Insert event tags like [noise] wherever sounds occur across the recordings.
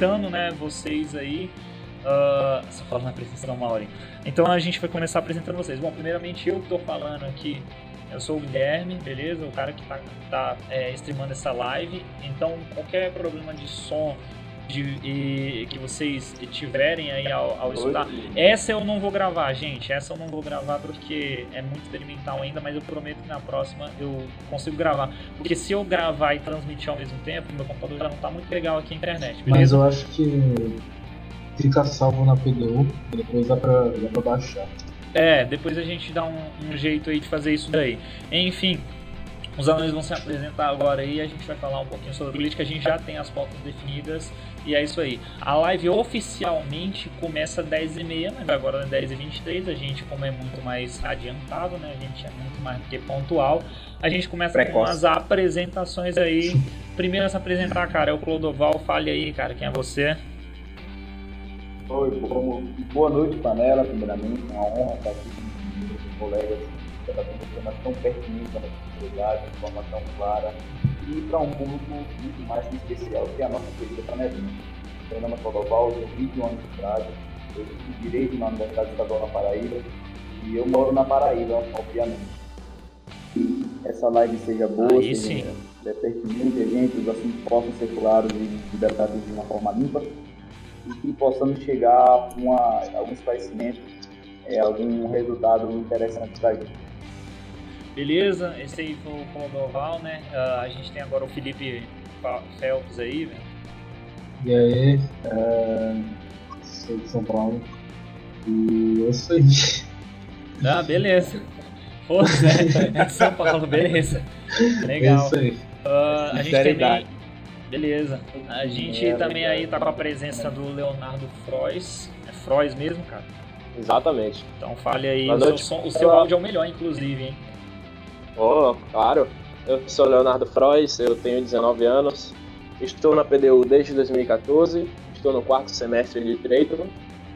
apresentando, né, vocês aí. Uh, só falo na apresentação hora. Então a gente vai começar apresentando vocês. Bom, primeiramente eu que tô falando aqui, eu sou o Guilherme, beleza? O cara que tá, tá é, streamando essa live. Então qualquer problema de som, de, e, que vocês tiverem aí ao, ao estudar. Essa eu não vou gravar, gente. Essa eu não vou gravar porque é muito experimental ainda, mas eu prometo que na próxima eu consigo gravar. Porque se eu gravar e transmitir ao mesmo tempo, meu computador já não tá muito legal aqui na internet, beleza? Mas eu acho que fica salvo na PDU, depois dá pra, dá pra baixar. É, depois a gente dá um, um jeito aí de fazer isso daí. Enfim, os alunos vão se apresentar agora aí, a gente vai falar um pouquinho sobre política, a gente já tem as pautas definidas e é isso aí. A live oficialmente começa às 10h30, mas agora é 10h23. A gente, como é muito mais adiantado, né? A gente é muito mais do que pontual. A gente começa Precoce. com as apresentações aí. Primeiro a se apresentar, cara, é o Clodoval. Fale aí, cara, quem é você? Oi, boa, boa noite, Panela. Primeiramente, uma honra estar aqui com meus colegas trazendo informação pertinente da sociedade, informação clara e para um público muito mais especial, que é a nossa querida panelinha. Meu nome é Clodoval, tenho 21 anos de idade, eu estudo Direito na Universidade Estadual na Paraíba e eu moro na Paraíba, obviamente. Essa live seja boa, Aí, seja é pertinente, gente, os assuntos possam ser claros e debatidos de uma forma limpa e que possamos chegar a, uma, a algum esclarecimento, é, algum resultado interessante para a gente. Beleza, esse aí foi o Clodoval, né? Uh, a gente tem agora o Felipe Phelps aí, velho. E aí, é... sou de São Paulo. E eu sou Ah, beleza. Força, né? São Paulo, beleza. Legal. É isso aí. Uh, a gente também. Beleza. A gente é, também aí tá com a presença do Leonardo Frois. É Frois mesmo, cara? Exatamente. Então fale aí. O seu, som, o seu áudio é o melhor, inclusive, hein? Oh, claro. Eu sou Leonardo Frois, eu tenho 19 anos, estou na PDU desde 2014, estou no quarto semestre de Direito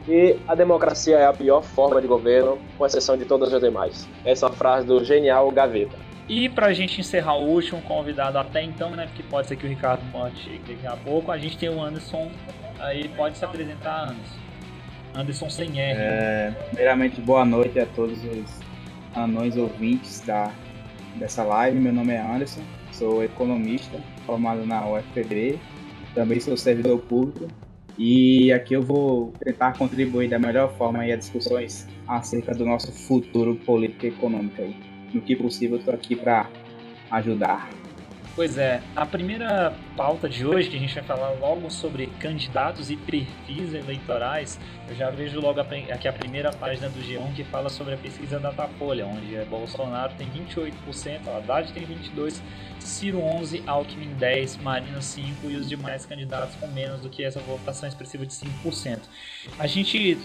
e a democracia é a pior forma de governo, com exceção de todas as demais. Essa é uma frase do genial Gaveta. E para a gente encerrar o último convidado até então, né, porque pode ser que o Ricardo pode daqui a pouco, a gente tem o Anderson, aí pode se apresentar, Anderson. Anderson sem R. É, primeiramente, boa noite a todos os anões ouvintes da dessa live. Meu nome é Anderson, sou economista, formado na UFPB, também sou servidor público e aqui eu vou tentar contribuir da melhor forma a discussões acerca do nosso futuro político e econômico. Aí. No que possível, estou aqui para ajudar. Pois é, a primeira pauta de hoje, que a gente vai falar logo sobre candidatos e perfis eleitorais, eu já vejo logo aqui a primeira página do G1 que fala sobre a pesquisa da Datafolha, onde Bolsonaro tem 28%, Haddad tem 22%, Ciro 11%, Alckmin 10%, Marina 5% e os demais candidatos com menos do que essa votação expressiva de 5%. A gente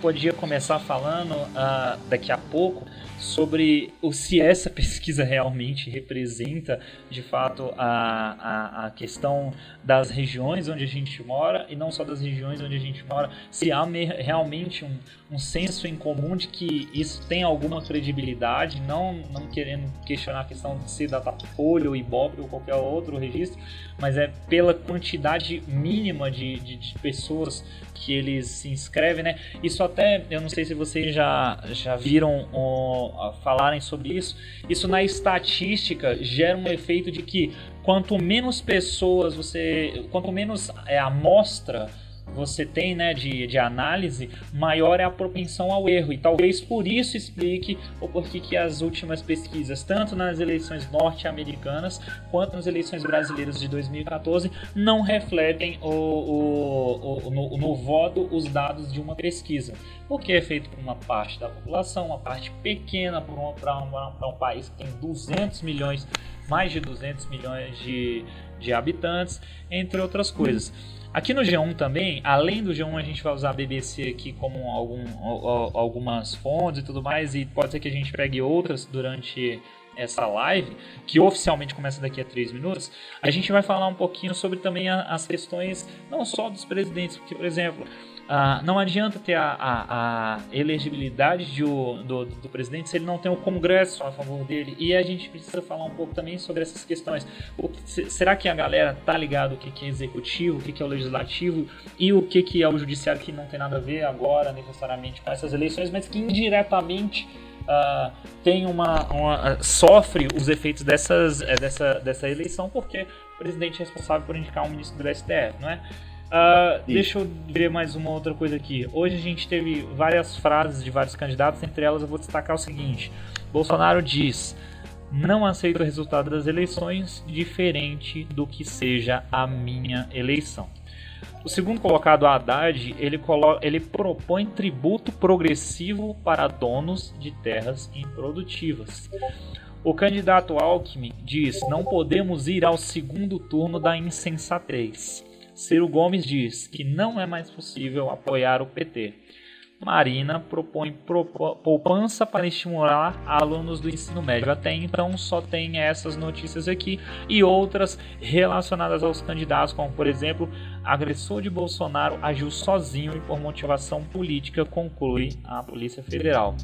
podia começar falando uh, daqui a pouco sobre o, se essa [laughs] pesquisa realmente representa de fato a, a, a, questão das regiões onde a gente mora e não só das regiões onde a gente mora, se há me, realmente um, um senso em comum de que isso tem alguma credibilidade, não, não querendo questionar a questão de ser Datafolha ou Ibope ou qualquer outro registro, mas é pela quantidade mínima de, de, de pessoas que eles se inscrevem, né? Isso até, eu não sei se vocês já, já viram o, falarem sobre isso, isso na estatística gera um efeito de que quanto menos pessoas você, quanto menos é, amostra você tem né, de, de análise, maior é a propensão ao erro. E talvez por isso explique o porquê que as últimas pesquisas, tanto nas eleições norte-americanas quanto nas eleições brasileiras de 2014, não refletem o, o, o, no, no voto os dados de uma pesquisa. Porque é feito por uma parte da população, uma parte pequena para um, país que tem 200 milhões, mais de 200 milhões de, de habitantes, entre outras coisas. Aqui no G1 também, além do G1, a gente vai usar a BBC aqui como algum, algumas fontes e tudo mais, e pode ser que a gente pegue outras durante essa live, que oficialmente começa daqui a três minutos, a gente vai falar um pouquinho sobre também as questões, não só dos presidentes, porque, por exemplo, ah, não adianta ter a, a, a elegibilidade de do, do, presidente se ele não tem o Congresso a favor dele. E a gente precisa falar um pouco também sobre essas questões. O, será que a galera tá ligado o que, que é executivo, o que, que é o legislativo e o que, que é o judiciário que não tem nada a ver agora necessariamente com essas eleições, mas que indiretamente Uh, tem uma, uma uh, sofre os efeitos dessas, uh, dessa, dessa eleição porque o presidente é responsável por indicar um ministro do STF, não é? Uh, deixa eu ver mais uma outra coisa aqui. Hoje a gente teve várias frases de vários candidatos, entre elas eu vou destacar o seguinte: Bolsonaro diz. Não aceito o resultado das eleições, diferente do que seja a minha eleição. O segundo colocado, Haddad, ele, ele propõe tributo progressivo para donos de terras improdutivas. O candidato Alckmin diz: não podemos ir ao segundo turno da insensatez. Ciro Gomes diz que não é mais possível apoiar o PT. Marina propõe poupança para estimular alunos do ensino médio. Até então só tem essas notícias aqui e outras relacionadas aos candidatos, como por exemplo, agressor de Bolsonaro agiu sozinho e por motivação política, conclui a Polícia Federal.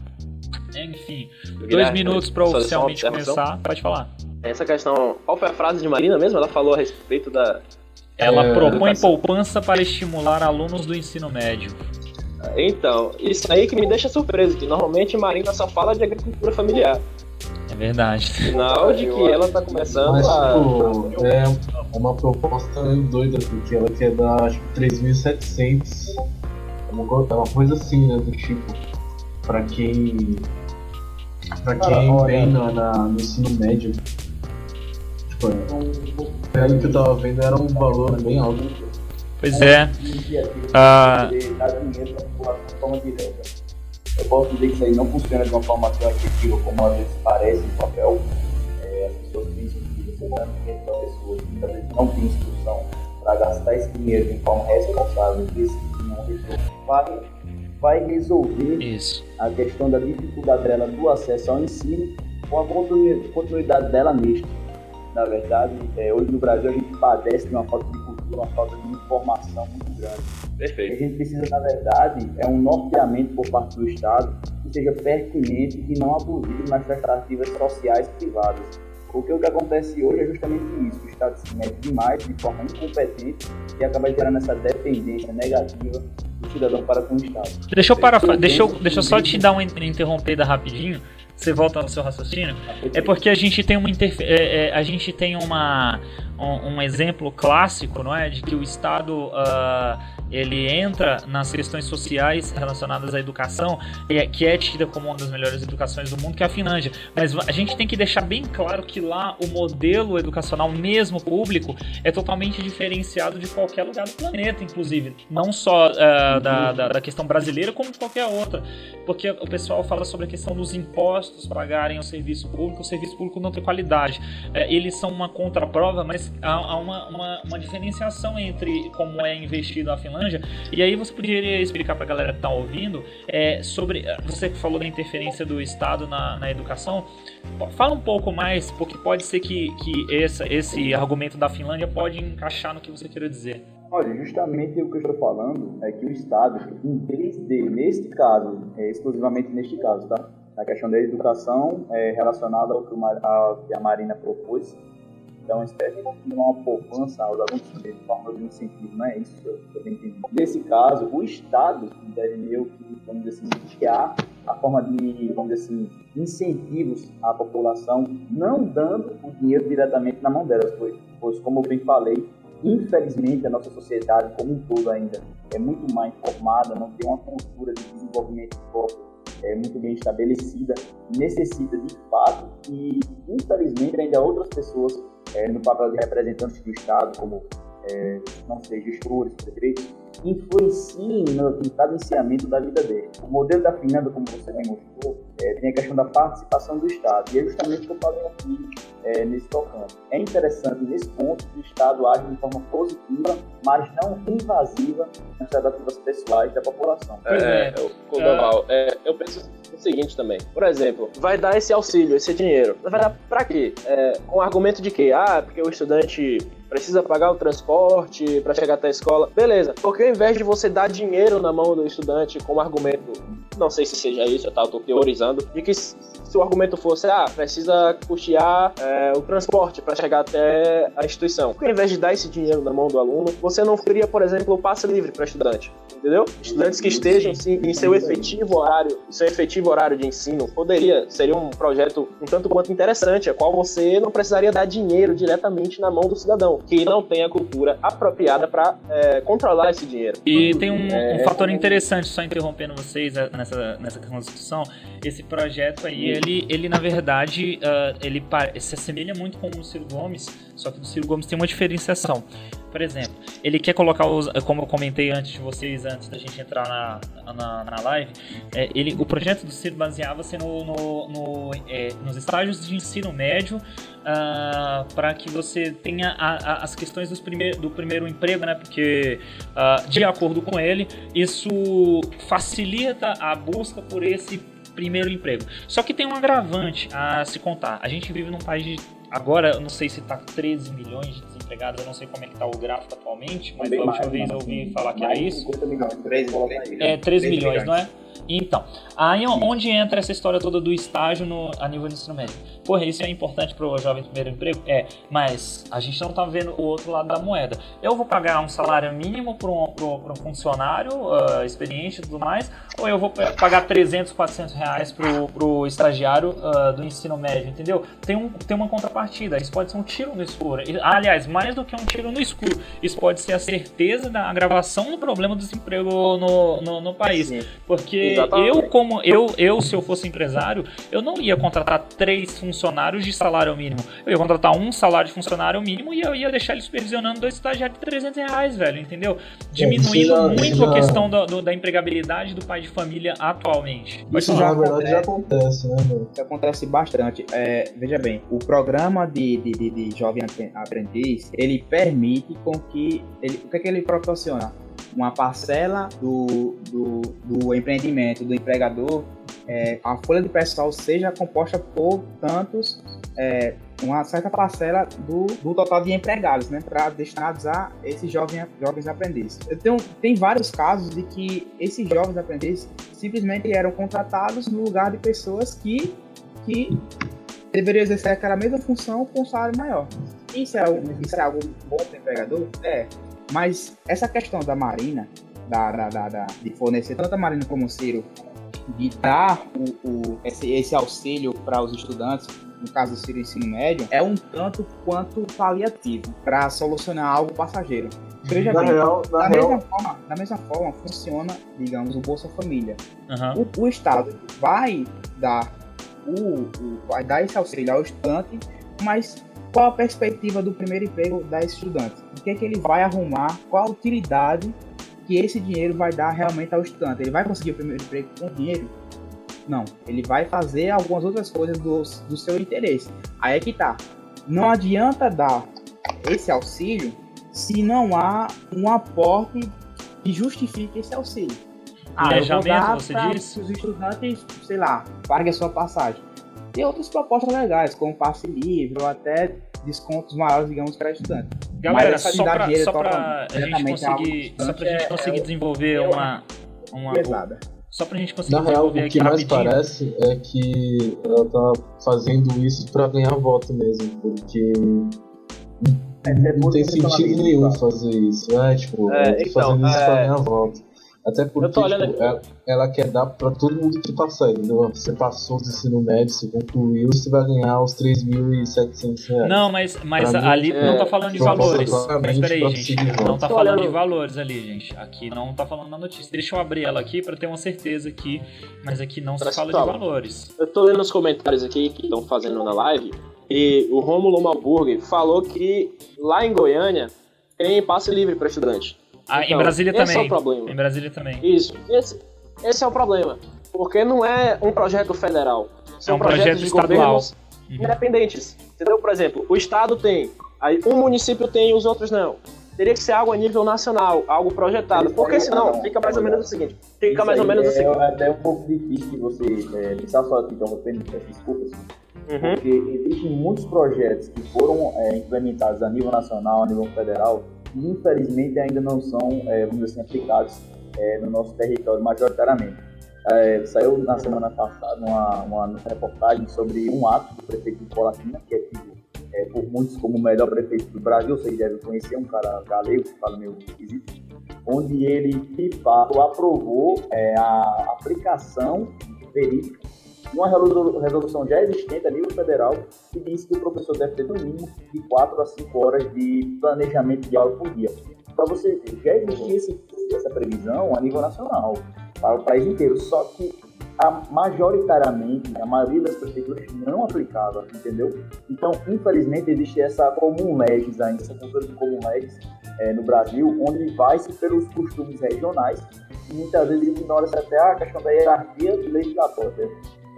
Enfim, dois minutos para oficialmente começar. Pode falar. Essa questão, qual foi a frase de Marina mesmo? Ela falou a respeito da ela é, propõe poupança para estimular alunos do ensino médio. Então, isso aí que me deixa surpreso, que normalmente Marina só fala de agricultura familiar. É verdade. Sinal de que ela tá começando Mas, a. Tipo, é uma proposta meio doida, porque ela quer dar acho que 3.700. É uma, uma coisa assim, né? Do tipo, pra quem. Pra quem vem na, na, no ensino médio pelo que eu tava vendo, era um valor bem alto. Pois é. Ah. Eu posso dizer que isso aí não funciona de uma forma tão efetiva como às vezes parece no papel. É, as pessoas pensam que você dá dinheiro para pessoas que muitas vezes não tem instrução para gastar esse dinheiro de forma responsável, vai, vai resolver isso. a questão da dificuldade dela do acesso ao ensino com a continuidade dela nisto na verdade, é, hoje no Brasil a gente padece de uma falta de cultura, uma falta de informação muito grande. Perfeito. O que a gente precisa, na verdade, é um norteamento por parte do Estado que seja pertinente e não abusivo nas expectativas sociais privadas. Porque o que acontece hoje é justamente isso: o Estado se mete demais, de forma incompetente, e acaba gerando essa dependência negativa do cidadão para com o Estado. Deixa eu, para, deixa eu, deixa eu só te dar uma interrompida rapidinho você volta ao seu raciocínio, é porque a gente tem uma é, é, a gente tem uma um, um, exemplo clássico, não é, de que o Estado uh, ele entra nas questões sociais relacionadas à educação, que é tida como uma das melhores educações do mundo, que é a Finlândia. Mas a gente tem que deixar bem claro que lá o modelo educacional, mesmo público, é totalmente diferenciado de qualquer lugar do planeta, inclusive. Não só uh, da, da, da, questão brasileira, como de qualquer outra. Porque o pessoal fala sobre a questão dos impostos pagarem ao serviço público, o serviço público não tem qualidade. Uh, eles são uma contraprova, mas há, há uma, uma, uma diferenciação entre como é investido a Finlândia e aí você poderia explicar para a galera que está ouvindo é, sobre. Você falou da interferência do Estado na, na educação. Fala um pouco mais, porque pode ser que, que essa, esse argumento da Finlândia pode encaixar no que você queira dizer. Olha, justamente o que eu estou falando é que o Estado, em vez de, neste caso, é, exclusivamente neste caso, tá? Na questão da educação é, relacionada ao que, que a Marina propôs, então, uma espécie de uma poupança aos alunos de forma de incentivo, não é isso que eu, também entendi. Nesse caso, o Estado deve meio que, vamos dizer assim, criar a forma de, vamos dizer assim, incentivos à população, não dando o dinheiro diretamente na mão delas, pois, pois como eu bem falei, infelizmente a nossa sociedade como um todo ainda é muito mais informada, não tem uma cultura de desenvolvimento próprio é, muito bem estabelecida, necessita de fato e infelizmente ainda outras pessoas é, no papel de representantes do Estado, como, é, não sei, gestores, prefeitos, influenciem no, cadenciamento da vida dele. O modelo da Finlândia, como você bem mostrou, é, tem a questão da participação do Estado, e é justamente o que eu falei aqui é, nesse tocante. É interessante, nesse ponto, que o Estado age de forma positiva, mas não invasiva nas tratativas pessoais da população. É, é, é, é, eu penso seguinte também. Por exemplo, vai dar esse auxílio, esse dinheiro. Vai dar pra quê? É, com o argumento de que, ah, porque o estudante precisa pagar o transporte para chegar até a escola. Beleza. Porque ao invés de você dar dinheiro na mão do estudante como argumento, não sei se seja isso, eu tô teorizando, de que se o argumento fosse, ah, precisa custear é, o transporte para chegar até a instituição. Porque ao invés de dar esse dinheiro na mão do aluno, você não cria, por exemplo, o passe livre para estudante. Entendeu? Estudantes que estejam sim, em seu efetivo horário, seu efetivo horário de ensino, poderia, seria um projeto um tanto quanto interessante, a qual você não precisaria dar dinheiro diretamente na mão do cidadão que não tem a cultura apropriada para é, controlar esse dinheiro. E tem um, é... um, fator interessante, só interrompendo vocês é, nessa, nessa discussão, esse projeto aí, ele, ele na verdade, uh, ele se assemelha muito com o Ciro Gomes, só que o Ciro Gomes tem uma diferenciação. Por exemplo, ele quer colocar os, como eu comentei antes de vocês, antes da gente entrar na, na, na live, é, ele, o projeto do Ciro baseava-se no, no, no é, nos estágios de ensino médio uh, ah, para que você tenha a, a, as questões dos primeir, do primeiro emprego, né? Porque, uh, de acordo com ele, isso facilita a busca por esse primeiro emprego. Só que tem um agravante a se contar. A gente vive num país de agora, eu não sei se está 13 milhões de desempregados, eu não sei como é que está o gráfico atualmente, mas a última vez eu ouvi falar que era isso. 50 milhões, 13 milhões. É, 13 milhões, não é? Então, aí onde entra essa história toda do estágio no, a nível do ensino médio? Porra, isso é importante para o jovem primeiro emprego? É, mas a gente não tá vendo o outro lado da moeda. Eu vou pagar um salário mínimo para um, um, funcionário uh, experiente e tudo mais, ou eu vou pagar 300, 400 reais pro, pro estagiário uh, do ensino médio, entendeu? Tem, um, tem uma contrapartida, isso pode ser um tiro no escuro. Aliás, mais do que um tiro no escuro, isso pode ser a certeza da agravação do problema do desemprego no, no, no país. Sim. Porque eu, como eu, eu, se eu fosse empresário, eu não ia contratar três funcionários de salário mínimo. Eu ia contratar um salário de funcionário mínimo e eu ia deixar ele supervisionando dois estagiários de 300 reais, velho, entendeu? Diminuindo já, muito já... a questão da, do, da empregabilidade do pai de família atualmente. Isso já, verdade, já acontece, né, Isso acontece bastante. É, veja bem, o programa de, de, de, de jovem aprendiz, ele permite com que... Ele, o que, é que ele proporciona? uma parcela do, do, do empreendimento do empregador, é, a folha de pessoal seja composta por tantos, é, uma certa parcela do, do total de empregados, né, para destinados a esses jovens, jovens aprendizes. Eu tenho, tem vários casos de que esses jovens aprendizes simplesmente eram contratados no lugar de pessoas que, que deveriam exercer aquela mesma função com um salário maior. Isso é, isso é algo bom para o empregador? É. Mas essa questão da Marina, da, da, da, da de fornecer tanto a Marina como o Ciro, de dar o, o esse, esse auxílio para os estudantes, no caso do Ciro Ensino Médio, é um tanto quanto paliativo para solucionar algo passageiro. Veja bem, real, da, real... mesma forma, da mesma forma funciona, digamos, o Bolsa Família. Uhum. O, o, Estado vai dar o, o, vai dar esse auxílio ao estudante, mas qual a perspectiva do primeiro emprego da estudante? O que, é que ele vai arrumar? Qual a utilidade que esse dinheiro vai dar realmente ao estudante? Ele vai conseguir o primeiro emprego com dinheiro? Não, ele vai fazer algumas outras coisas do, do seu interesse. Aí é que tá. Não adianta dar esse auxílio se não há um aporte que justifique esse auxílio. Ah, eu vou dar você disse? os estudantes, sei lá, paguem a sua passagem. Tem outras propostas legais, como passe livre ou até descontos maiores, digamos, para estudante. Galera, só para a gente conseguir, só pra gente conseguir é, desenvolver é uma, uma pesada. Só pra gente conseguir Na real, o que mais parece é que ela tá fazendo isso pra ganhar voto mesmo, porque é, é não tem sentido nenhum fazer isso. É, tipo, é, então, fazendo isso pra ganhar voto. Até porque tipo, ela, ela, quer dar pra todo mundo que passar, entendeu? Você passou o ensino médio, você concluiu, você vai ganhar os 3.700 reais. Não, mas, mas ali é, não tá falando de valores. Mas peraí, gente. Não tá falando de valores ali, gente. Aqui não tá falando na notícia. Deixa eu abrir ela aqui pra ter uma certeza aqui, mas aqui não se fala de valores. Eu tô lendo os comentários aqui que estão fazendo na live, e o Romulo Malburg falou que lá em Goiânia tem passe livre para estudante. Ah, então, em Brasília esse também. é o problema. Em Brasília também. Isso. Esse, esse é o problema. Porque não é um projeto federal. São é um projetos projeto de estadual. governos uhum. independentes. Entendeu? Por exemplo, o estado tem, aí um município tem e os outros não. teria que ser algo a nível nacional, algo projetado. Porque senão fica mais ou menos o seguinte: fica mais ou menos o seguinte. É até um pouco difícil de você é, pensar só aqui, então, peço desculpas. Uhum. Porque existem muitos projetos que foram é, implementados a nível nacional, a nível federal, infelizmente ainda não são, é, vamos dizer assim, aplicados é, no nosso território majoritariamente. É, saiu na semana passada uma, uma reportagem sobre um ato do prefeito de Colatina, que é tido é, por muitos como o melhor prefeito do Brasil, vocês devem conhecer, um cara galego que fala meio esquisito, onde ele, de fato, aprovou a aplicação verídica uma resolução já existente a nível federal que diz que o professor deve ter no mínimo de 4 a 5 horas de planejamento de aula por dia. Para você já existia esse, essa previsão a nível nacional, para o país inteiro, só que a, majoritariamente, a maioria das prefeituras não aplicava, entendeu? Então, infelizmente, existe essa comum legis ainda, essa cultura de comum legis é, no Brasil, onde vai-se pelos costumes regionais e muitas vezes ignora-se até a questão da hierarquia legislatória.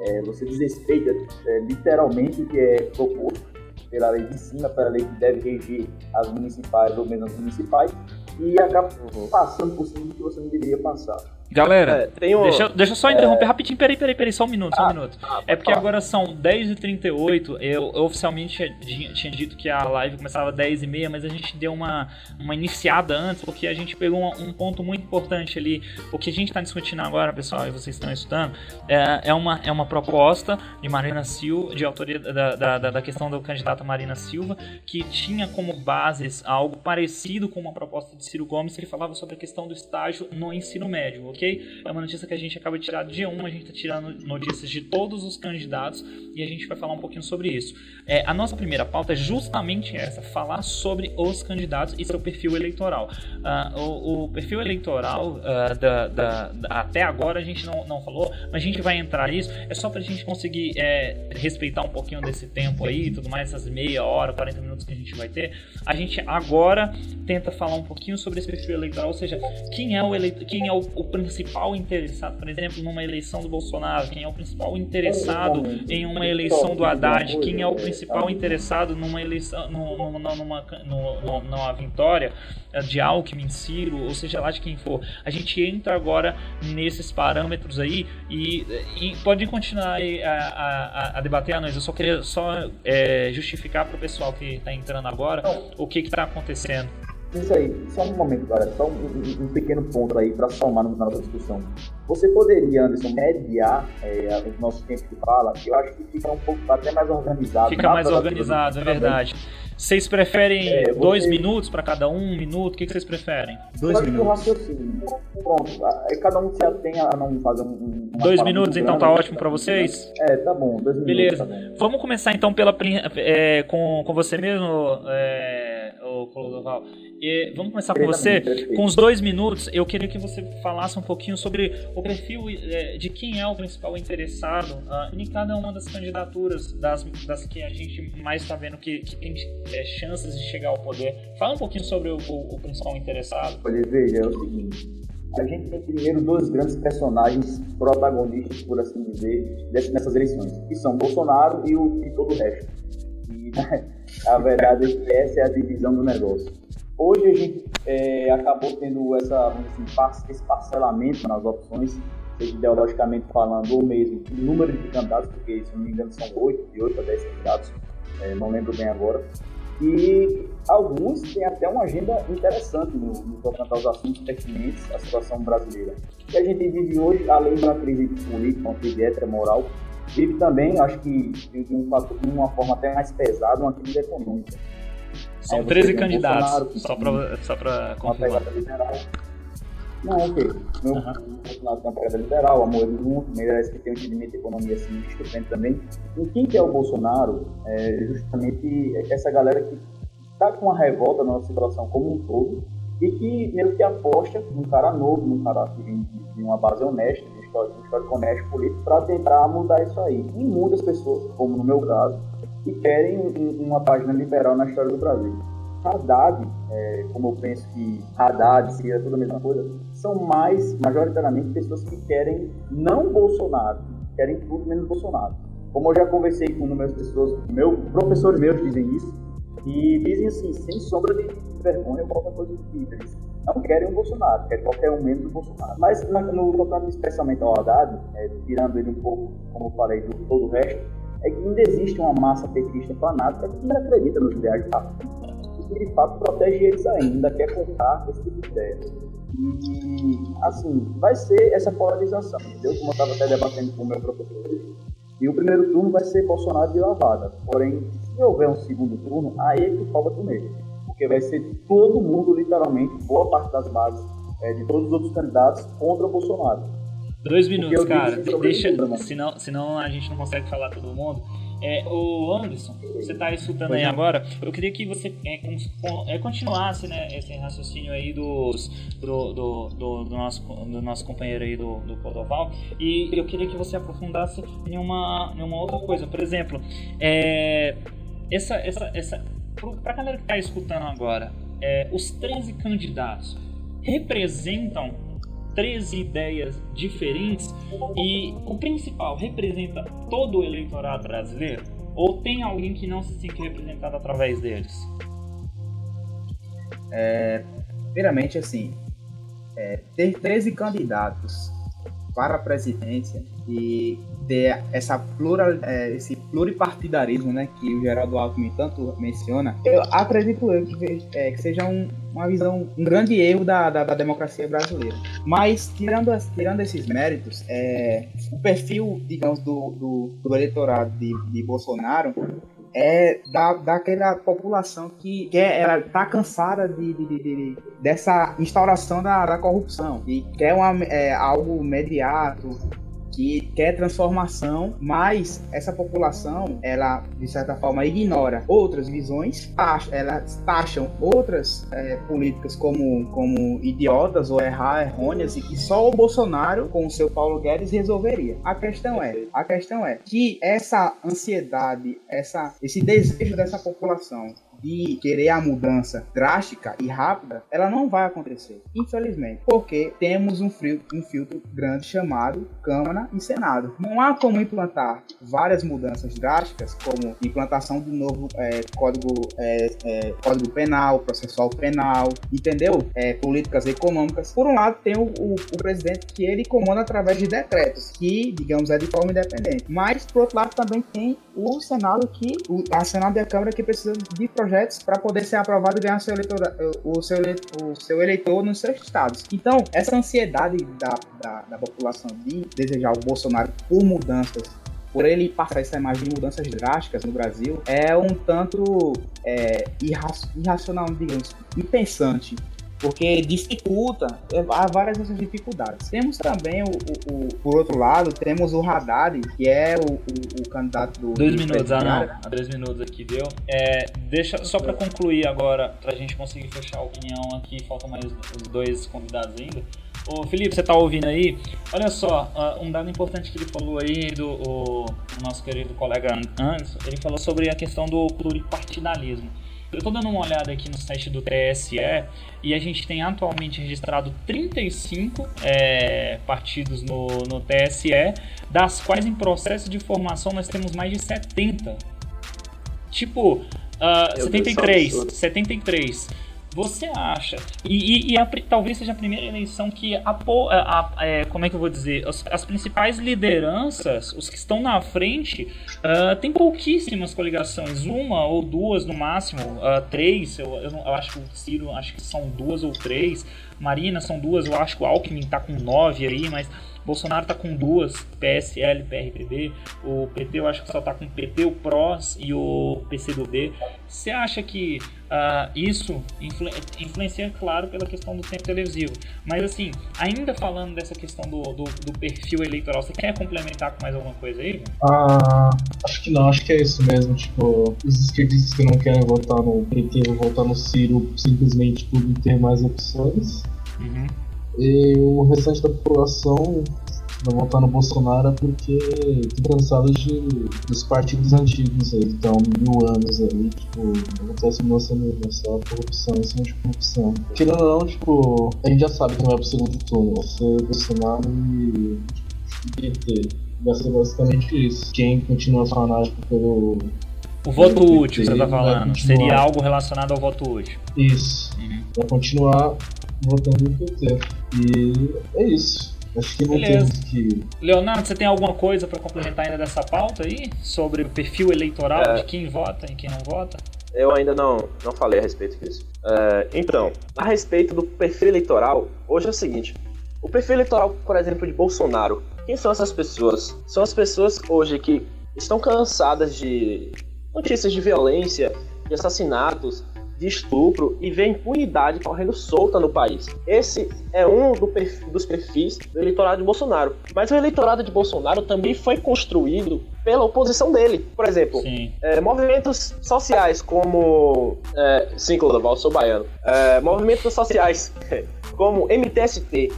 É, você desrespeita é, literalmente o que é proposto pela lei de cima, pela lei que deve regir as municipais ou menos municipais, e acaba uhum. passando por cima do que você não deveria passar. Galera, é, um... deixa, deixa eu só interromper é... rapidinho. Peraí, peraí, peraí, só um minuto, só um ah, minuto. Ah, é porque agora são 10h38. Eu, eu oficialmente tinha, tinha, dito que a live começava às 10h30, mas a gente deu uma, uma iniciada antes, porque a gente pegou um, um ponto muito importante ali. O que a gente está discutindo agora, pessoal, e vocês estão estudando, é, é, uma, é uma proposta de Marina Silva, de autoria da, da, da, da questão do candidato Marina Silva, que tinha como bases algo parecido com uma proposta de Ciro Gomes, que ele falava sobre a questão do estágio no ensino médio, ok? É uma notícia que a gente acaba de tirar de um, a gente está tirando notícias de todos os candidatos e a gente vai falar um pouquinho sobre isso. É, a nossa primeira pauta é justamente essa, falar sobre os candidatos e seu perfil eleitoral. Uh, o, o, perfil eleitoral uh, da, da, da, até agora a gente não, não falou, mas a gente vai entrar nisso, é só para a gente conseguir é, respeitar um pouquinho desse tempo aí, tudo mais, essas meia hora, 40 minutos que a gente vai ter. A gente agora tenta falar um pouquinho sobre esse perfil eleitoral, ou seja, quem é o, eleito, quem é o, o principal interessado, por exemplo, numa eleição do Bolsonaro, quem é o principal interessado em uma eleição do Haddad, quem é o principal interessado numa eleição, numa, numa, numa, numa vitória eh, de Alckmin, Ciro, ou seja lá de quem for. A gente entra agora nesses parâmetros aí e, e pode continuar a, a, a, debater a nós. Eu só queria só é, justificar para o pessoal que está entrando agora o que está acontecendo. Isso aí, só um momento, galera, só um, um, um pequeno ponto aí para somar no final da discussão. Você poderia, Anderson, mediar é, os nossos tempos de fala, eu acho que fica um pouco até mais organizado. Fica mais organizado, é verdade. Vocês preferem é, você... dois minutos para cada um, um minuto? O que, que vocês preferem? Dois minutos. Pronto, cada um se atém a não fazer um. Dois minutos, então tá ótimo para vocês? É, tá bom, dois minutos. Beleza. Tá Vamos começar então pela, é, com, com você mesmo, é, o Clodoval. E vamos começar com você. Com os dois minutos, eu queria que você falasse um pouquinho sobre o perfil é, de quem é o principal interessado uh, em cada uma das candidaturas das, das que a gente mais está vendo que, que tem é, chances de chegar ao poder. Fala um pouquinho sobre o, o, o principal interessado. Olha, veja, é o seguinte. A gente tem primeiro dois grandes personagens protagonistas, por assim dizer, nessas eleições, que são Bolsonaro e, o, e todo o resto. E [laughs] a verdade é que essa é a divisão do negócio. Hoje a gente é, acabou tendo essa, assim, esse parcelamento nas opções, seja ideologicamente falando, ou mesmo o número de candidatos, porque se não me engano são 8, de 8 a 10 candidatos, é, não lembro bem agora. E alguns têm até uma agenda interessante no, no tocante aos assuntos pertinentes à situação brasileira. E a gente vive hoje, além de uma crise política, uma crise moral, vive também, acho que de, um fator, de uma forma até mais pesada, uma crise econômica. São é, 13 candidatos, só para só confirmar. Não, ok. Meu uhum. Bolsonaro tem uma pegada liberal, amor do mundo, merece que tem um entendimento de economia assim, estupendo também. E quem que é o Bolsonaro? É justamente essa galera que está com uma revolta na nossa situação como um todo e que meio que aposta num cara novo, num cara que vem de uma base honesta, história, de história honesto político, para tentar mudar isso aí. E muitas pessoas, como no meu caso, que querem uma página liberal na história do Brasil. Haddad, é, como eu penso que Haddad seria tudo a mesma coisa, são mais, majoritariamente, pessoas que querem não Bolsonaro, querem tudo menos Bolsonaro. Como eu já conversei com inúmeras pessoas, meu, professores meus dizem isso, E dizem assim, sem sombra de vergonha qualquer coisa do tipo. Eles não querem o Bolsonaro, querem qualquer um menos do Bolsonaro. Mas no tocando especialmente ao Haddad, é, tirando ele um pouco, como eu falei, do todo o resto, é que ainda existe uma massa petista fanática que ainda acredita nos ideais de África. E de fato protege eles ainda, quer contar esse tipo de ideia. E, assim, vai ser essa polarização, entendeu? Como eu estava até debatendo com o meu professor hoje. E o primeiro turno vai ser Bolsonaro de lavada. Porém, se houver um segundo turno, aí é que o pau vai comer. Porque vai ser todo mundo, literalmente, boa parte das bases é, de todos os outros candidatos contra o Bolsonaro. Dois minutos, cara. Deixa, senão, senão a gente não consegue falar todo mundo. É, o Anderson, você está escutando aí agora, eu queria que você é, é, continuasse né, esse raciocínio aí dos, do, do, do, do, nosso, do nosso companheiro aí do, do Codoval, e eu queria que você aprofundasse em uma, em uma outra coisa. Por exemplo, é, essa, essa, essa, para a galera que está escutando agora, é, os 13 candidatos representam 13 ideias diferentes e o principal representa todo o eleitorado brasileiro? Ou tem alguém que não se sente representado através deles? É, primeiramente, assim, é, ter 13 candidatos para a presidência e ter essa plural, é, esse pluripartidarismo né, que o Geraldo Alckmin tanto menciona, eu acredito eu que, é, que seja um, uma visão, um grande erro da, da, da, democracia brasileira. Mas, tirando, as, tirando esses méritos, é, o perfil, digamos, do, do, do eleitorado de, de Bolsonaro é da, daquela população que ela tá cansada de, de, de, de dessa instauração da, da, corrupção e quer uma, é, algo imediato, que quer transformação, mas essa população, ela de certa forma ignora outras visões, elas taxam outras é, políticas como, como idiotas ou errar, errôneas e que só o Bolsonaro com o seu Paulo Guedes resolveria. A questão é, a questão é que essa ansiedade, essa, esse desejo dessa população de querer a mudança drástica e rápida, ela não vai acontecer, infelizmente, porque temos um, um filtro grande chamado Câmara e Senado. Não há como implantar várias mudanças drásticas, como implantação do novo é, código, é, é, código penal, processual penal, entendeu? É, políticas econômicas. Por um lado, tem o, o, o, presidente que ele comanda através de decretos, que, digamos, é de forma independente. Mas, por outro lado, também tem o Senado que, o, a Senado e a Câmara que precisam de projetos projetos para poder ser aprovado e ganhar seu eleitor, o, seu eleitor, o seu eleitor nos seus estados. Então, essa ansiedade da, da, da população de desejar o Bolsonaro por mudanças por ele passar essa imagem de mudanças drásticas no Brasil, é um tanto é, irracional, digamos, impensante porque dificulta, é, há várias dessas dificuldades. Temos também, o, o, o, por outro lado, temos o Haddad, que é o, o candidato do... Dois minutos, ah não, dois minutos aqui, deu. É, deixa, só para concluir agora, para a gente conseguir fechar a opinião aqui, faltam mais os dois convidados ainda. Ô Felipe, você tá ouvindo aí? Olha só, uh, um dado importante que ele falou aí do o, o nosso querido colega Anderson, ele falou sobre a questão do pluripartidarismo. Eu estou dando uma olhada aqui no site do TSE e a gente tem atualmente registrado 35 é, partidos no, no TSE, das quais em processo de formação nós temos mais de 70. Tipo, uh, 73, 73. Você acha, e, e, e a, talvez seja a primeira eleição que, a, a, é, como é que eu vou dizer, as, as, principais lideranças, os que estão na frente, uh, tem pouquíssimas coligações, uma ou duas no máximo, uh, três, eu, eu, eu, acho que o Ciro, acho que são duas ou três, Marina são duas, eu acho que o Alckmin tá com nove aí, mas Bolsonaro tá com duas, PSL, PRPB. O PT eu acho que só tá com o PT, o PROS e o PCdoB. Você acha que uh, isso influ influencia, claro, pela questão do tempo televisivo. Mas assim, ainda falando dessa questão do, do, do perfil eleitoral, você quer complementar com mais alguma coisa aí? Ah, acho que não, acho que é isso mesmo. Tipo, os esquerdistas que não querem votar no PT vão votar no Ciro simplesmente por ter mais opções. Uhum. E o restante da população vai votar no Bolsonaro porque estão cansados de, dos partidos antigos aí, que estão mil anos aí, tipo, não acontece mudança só corrupção em cima de corrupção. Querendo ou não, tipo, a gente já sabe que não é pro segundo turno, vai ser Bolsonaro e PT. Vai ser basicamente isso. Quem continua fanático pelo O voto PT útil, você tá vai falando. Seria algo relacionado ao voto útil. Isso. Uhum. Vai continuar votando no PT. E é isso. Acho que não Beleza. temos que. Leonardo, você tem alguma coisa para complementar ainda dessa pauta aí? Sobre o perfil eleitoral É. de quem vota e quem não vota? Eu ainda não, não falei a respeito disso. É, então, a respeito do perfil eleitoral, hoje é o seguinte: o perfil eleitoral, por exemplo, de Bolsonaro, quem são essas pessoas? São as pessoas hoje que estão cansadas de notícias de violência, de assassinatos, de estupro e vê impunidade correndo solta no país. Esse é um do perfil- dos perfis do eleitorado de Bolsonaro. Mas o eleitorado de Bolsonaro também foi construído pela oposição dele. Por exemplo, é, movimentos sociais como. É, sim, Clodoval, sou baiano. É, movimentos sociais [laughs] como MTST.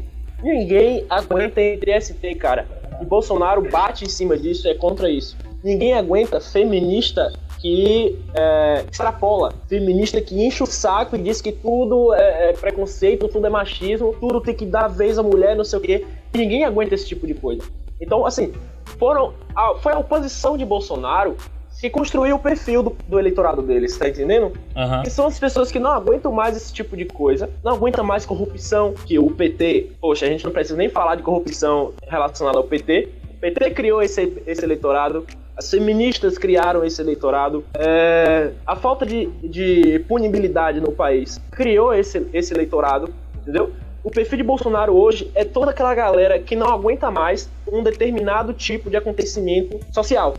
Ninguém aguenta MTST, cara. E Bolsonaro bate em cima disso, é contra isso. Ninguém aguenta feminista que é, extrapola, feminista que enche o saco e diz que tudo é, é preconceito, tudo é machismo, tudo tem que dar vez à mulher, não sei o quê. E ninguém aguenta esse tipo de coisa. Então, assim, foram a- foi a oposição de Bolsonaro que construiu o perfil do, do eleitorado deles, tá entendendo? Aham. Que são as pessoas que não aguentam mais esse tipo de coisa, não aguentam mais corrupção, que o PT, poxa, a gente não precisa nem falar de corrupção relacionada ao PT. O PT criou esse, esse eleitorado, as feministas criaram esse eleitorado, é, a falta de, de punibilidade no país criou esse, esse eleitorado, entendeu? O perfil de Bolsonaro hoje é toda aquela galera que não aguenta mais um determinado tipo de acontecimento social.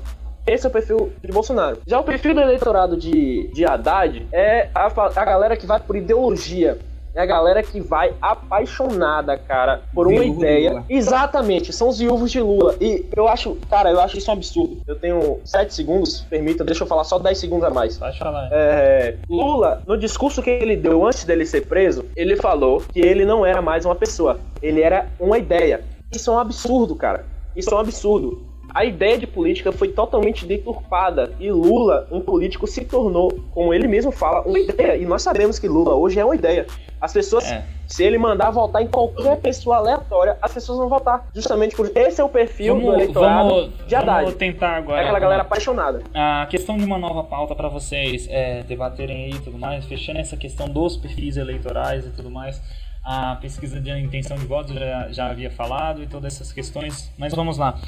Esse é o perfil de Bolsonaro. Já o perfil do eleitorado de, de Haddad é a, a galera que vai por ideologia. É a galera que vai apaixonada, cara, por uma Viúvo de ideia. Exatamente, são os viúvos de Lula. E eu acho, cara, eu acho isso um absurdo. Eu tenho 7 segundos, permita, deixa eu falar só 10 segundos a mais. Pode falar. É, Lula, no discurso que ele deu antes dele ser preso, ele falou que ele não era mais uma pessoa, ele era uma ideia. Isso é um absurdo, cara. Isso é um absurdo. A ideia de política foi totalmente deturpada e Lula, um político, se tornou, como ele mesmo fala, uma ideia. E nós sabemos que Lula hoje é uma ideia. As pessoas, É. se ele mandar votar em qualquer pessoa aleatória, as pessoas vão votar. Justamente por esse é o perfil do Vamos, eleitorado vamos, de Haddad. vamos tentar É agora. aquela galera apaixonada. A questão de uma nova pauta para vocês é, debaterem aí e tudo mais, fechando essa questão dos perfis eleitorais e tudo mais. A pesquisa de intenção de votos eu já, já havia falado e todas essas questões, mas vamos lá.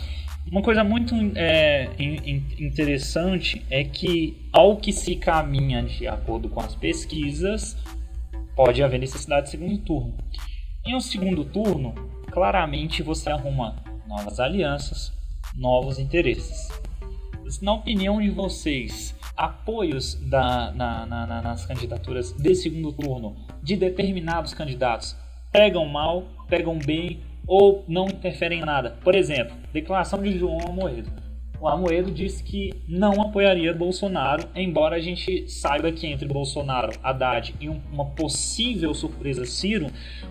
Uma coisa muito é, in- in- interessante é que, ao que se caminha de acordo com as pesquisas, pode haver necessidade de segundo turno. Em um segundo turno, claramente você arruma novas alianças, novos interesses. Na opinião de vocês, apoios da- na- na- na- nas candidaturas de segundo turno de determinados candidatos pegam mal, pegam bem ou não interferem em nada? Por exemplo, declaração de João Amoedo. O Amoedo disse que não apoiaria Bolsonaro, embora a gente saiba que entre Bolsonaro, Haddad e um- uma possível surpresa Ciro,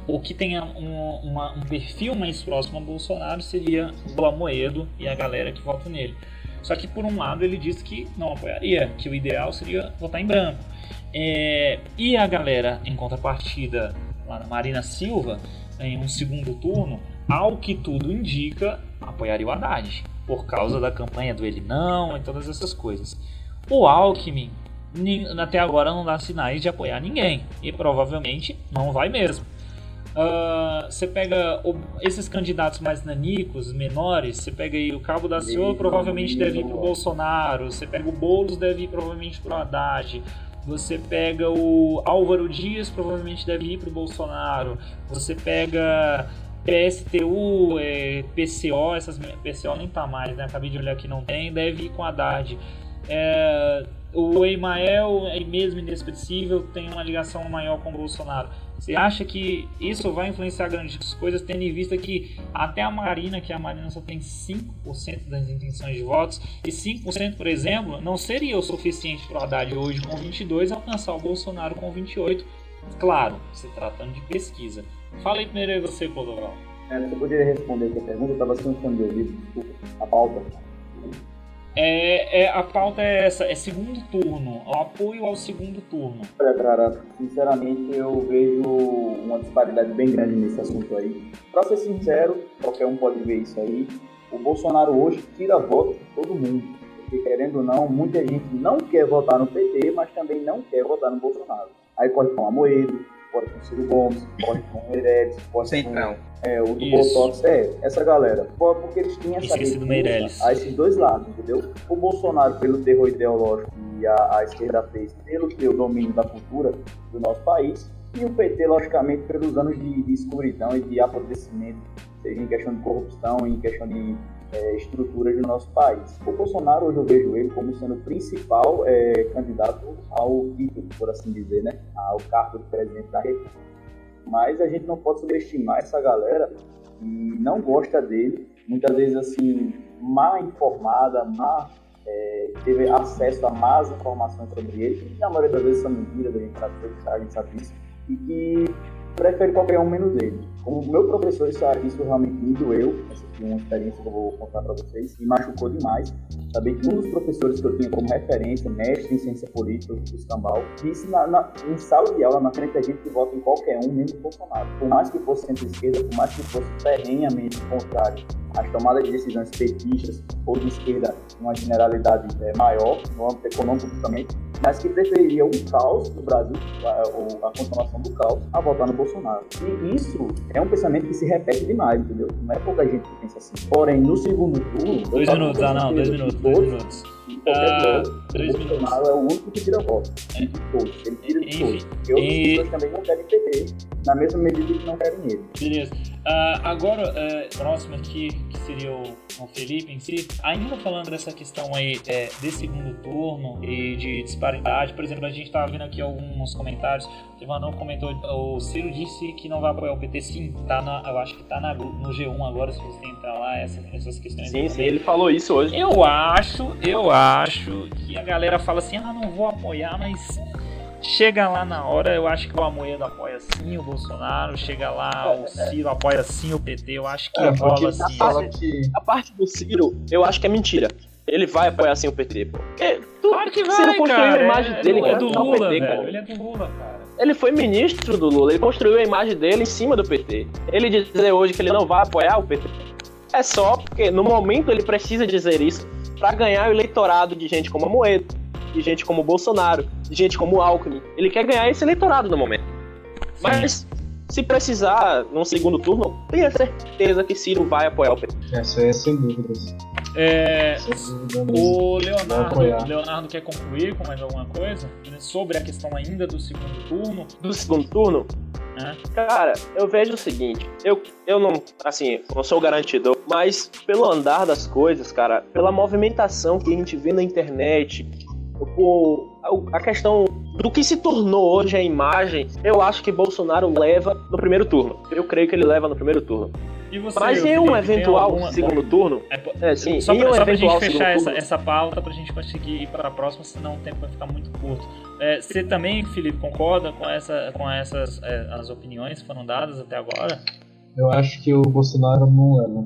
o que tenha um, uma- um perfil mais próximo a Bolsonaro seria o Amoedo e a galera que vota nele. Só que por um lado ele disse que não apoiaria, que o ideal seria votar em branco. É, e a galera, em contrapartida, lá na Marina Silva, em um segundo turno, ao que tudo indica, apoiaria o Haddad, por causa da campanha do ele não e todas essas coisas. O Alckmin, até agora, não dá sinais de apoiar ninguém, e provavelmente não vai mesmo. Ah, Você pega o- esses candidatos mais nanicos, menores, você pega aí o Cabo da Ciolo, provavelmente deve ir pro Bolsonaro, você pega o Boulos, deve ir provavelmente pro Haddad, você pega o Álvaro Dias, provavelmente deve ir pro Bolsonaro, você pega PSTU, é, PCO, essas PCO nem tá mais, né? Acabei de olhar que não tem, deve ir com Haddad. É, o Emael é mesmo inexpressível, tem uma ligação maior com o Bolsonaro. Você acha que isso vai influenciar grandes coisas, tendo em vista que até a Marina, que a Marina só tem 5% das intenções de votos, e 5%, por exemplo, não seria o suficiente para o Haddad hoje com 22 alcançar o Bolsonaro com 28. Claro, se tratando de pesquisa. Fala aí primeiro aí você, Clodoval. É, você poderia responder essa pergunta? Eu estava sem fone de ouvido, desculpa. A pauta. É, é, a pauta é essa, é segundo turno, o apoio ao segundo turno. Olha, cara, sinceramente eu vejo uma disparidade bem grande nesse assunto aí. Pra ser sincero, qualquer um pode ver isso aí. O Bolsonaro hoje tira voto de todo mundo. porque querendo ou não, muita gente não quer votar no PT, mas também não quer votar no Bolsonaro. Aí corre com Amoedo, corre com o Ciro Gomes, corre com o Meirelles, corre Centrão. com é, o do Isso. Botox, é, essa galera. Pô, Porque eles tinham essa Esqueci do recusa Meirelles. a esses dois lados, entendeu? O Bolsonaro pelo terror ideológico e a, a esquerda fez pelo o domínio da cultura do nosso país, e o PT, logicamente, pelos anos de, de escuridão e de apodrecimento, seja em questão de corrupção, em questão de é, estruturas do nosso país. O Bolsonaro, hoje eu vejo ele como sendo o principal é, candidato ao título, por assim dizer, né? Ao cargo de presidente da República. Mas a gente não pode subestimar essa galera que não gosta dele, muitas vezes assim, mal informada, má, é, teve acesso a más informações sobre ele, que na maioria das vezes são mentiras, a gente sabe, disso, e que prefere qualquer um menos ele. Como meu professor, isso, isso realmente me doeu, essa uma experiência que eu vou contar para vocês, e machucou demais. Saber que um dos professores que eu tinha como referência, mestre em ciência política, o Escambau, disse na, na, em sala de aula, na frente da gente, que vota em qualquer um, menos Bolsonaro. Por mais que fosse centro-esquerda, por mais que fosse ferrenhamente contrário às tomadas de decisões petistas ou de esquerda, uma generalidade é, maior, no âmbito econômico também, mas que preferiria o caos do Brasil, a, ou a continuação do caos, a votar no Bolsonaro. E isso é um pensamento que se repete demais, entendeu? Não é pouca gente que pensa assim. Porém, no segundo turno. eu Dois minutos, ah não, dois minutos, dois minutos. Qualquer Ah, o Bolsonaro minutos. é o único que tira voto. É. De todos. Ele tira de Enfim, todos. Porque outras e- pessoas também não querem PT, na mesma medida que não querem ele. Beleza. Ah, agora, é, próximo aqui, que seria o, o Felipe em si, ainda falando dessa questão aí é, de segundo turno e de disparidade, por exemplo, a gente estava vendo aqui alguns comentários, o Ivanão comentou, o Ciro disse que não vai apoiar o PT, sim, tá na, eu acho que tá na, no G1 agora, se você entrar lá, essa- essas questões. Sim, sim, ele falou isso hoje. Eu acho, eu acho que a galera fala assim, ah, não vou apoiar, mas chega lá na hora, eu acho que o Amoedo apoia sim o Bolsonaro, chega lá, o Ciro apoia sim o PT, eu acho que É, rola assim. fala que A parte do Ciro, eu acho que é mentira. Ele vai apoiar sim o PT, pô. Porque tu, Claro que vai, Ciro construiu cara. a imagem é, dele, é do o Lula, PT, velho. Ele é do Lula, cara. Ele foi ministro do Lula, ele construiu a imagem dele em cima do PT. Ele dizer hoje que ele não vai apoiar o PT é só porque no momento ele precisa dizer isso pra ganhar o eleitorado de gente como a Moedo, de gente como o Bolsonaro, de gente como o Alckmin. Ele quer ganhar esse eleitorado no momento. Mas se precisar num segundo turno, tenha certeza que Ciro vai apoiar o PT. essa é sem dúvidas. É, Sem dúvida mesmo. o Leonardo. Leonardo quer concluir com mais alguma coisa sobre a questão ainda do segundo turno? Do segundo turno, né? Cara, eu vejo o seguinte, eu, eu não, assim, não sou garantidor, mas pelo andar das coisas, cara, pela movimentação que a gente vê na internet, a- a questão do que se tornou hoje a imagem, eu acho que Bolsonaro leva no primeiro turno. Eu creio que ele leva no primeiro turno. Você, Mas em um eventual alguma- segundo turno, É, é, sim, só pra, um só pra gente fechar essa, turno, essa pauta, pra gente conseguir ir para a próxima, senão o tempo vai ficar muito curto. É, você também, Felipe, concorda com, essa, com essas é, as opiniões que foram dadas até agora? Eu acho que o Bolsonaro não leva.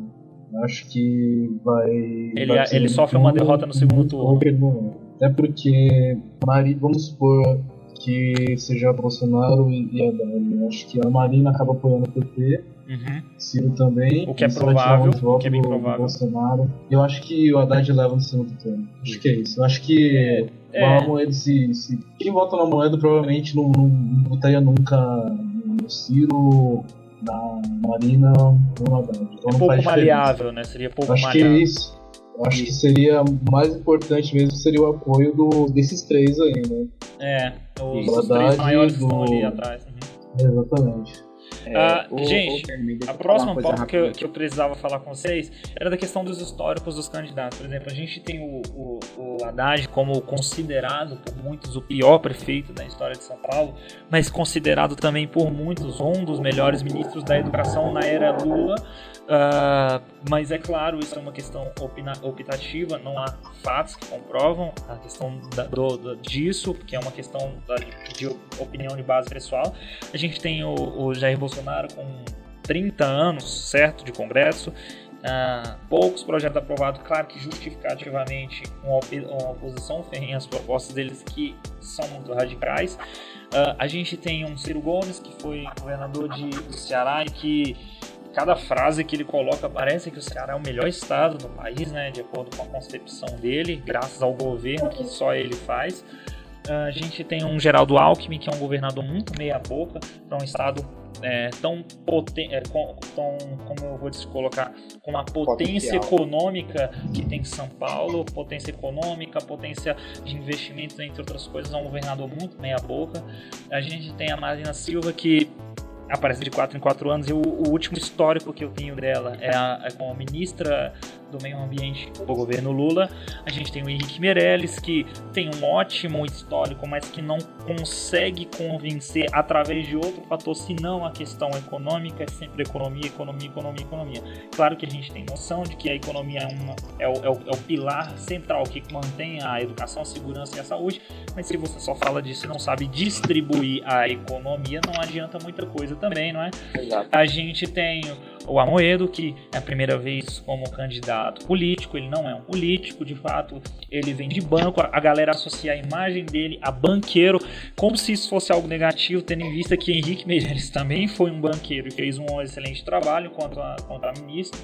Eu acho que vai. Ele- vai pro ele sofre uma derrota no segundo turno. Até porque, Mari, vamos supor que seja Bolsonaro e, e Haddad. Eu acho que a Marina acaba apoiando o PT, Uhum. Ciro também. O que é provável, o que é bem do- do provável. Bolsonaro. Eu acho que o Haddad leva no segundo turno. Acho que é isso. Eu acho que É. o Amoedo, se, se. Quem vota no Amoedo provavelmente não, não, não votaria nunca no Ciro, na Marina ou no Haddad. Então É pouco maleável, né? Seria pouco Acho que é maleável. isso. Eu acho que seria mais importante mesmo seria o apoio do, desses três aí, né? É, os, Do os três maiores que estão do- ali atrás. Uhum. Exatamente. É, o- gente, A próxima pauta que eu, que eu precisava falar com vocês era da questão dos históricos dos candidatos. Por exemplo, a gente tem o, o, o Haddad como considerado por muitos o pior prefeito da história de São Paulo, mas considerado também por muitos um dos melhores ministros da educação na era Lula. Ah, mas é claro, isso é uma questão opina- optativa, não há fatos que comprovam a questão da- do- do- disso, porque é uma questão da- de opinião de base pessoal. A gente tem o, o Jair Bolsonaro com 30 anos, certo, de Congresso, ah, poucos projetos aprovados, claro que justificativamente uma, opi- uma oposição ferrenha às propostas deles que são muito radicais. Ah, a gente tem um Ciro Gomes, que foi governador de, do Ceará e que cada frase que ele coloca parece que o Ceará é o melhor estado do país, né? De acordo com a concepção dele, graças ao governo que só ele faz. A gente tem um Geraldo Alckmin, que é um governador muito meia-boca, para um estado é, tão potente, é, com, tão, como eu vou te colocar, com uma potência Potencial. econômica que tem São Paulo, potência econômica, potência de investimentos, entre outras coisas, é um governador muito meia-boca. A gente tem a Marina Silva, que aparece de 4 em 4 anos, e o, o, último histórico que eu tenho dela é, a, é como ministra do meio ambiente do governo Lula. A gente tem o Henrique Meirelles, que tem um ótimo histórico, mas que não consegue convencer através de outro fator, senão a questão econômica, é sempre economia, economia, economia, economia. Claro que a gente tem noção de que a economia é, uma, é, o, é, o, é o pilar central que mantém a educação, a segurança e a saúde, mas se você só fala disso e não sabe distribuir a economia, não adianta muita coisa também, não é? Exato. A gente tem o Amoedo, que é a primeira vez como candidato político, ele não é um político, de fato, ele vem de banco, a galera associa a imagem dele a banqueiro, como se isso fosse algo negativo, tendo em vista que Henrique Meirelles também foi um banqueiro e fez um excelente trabalho contra, contra a ministra.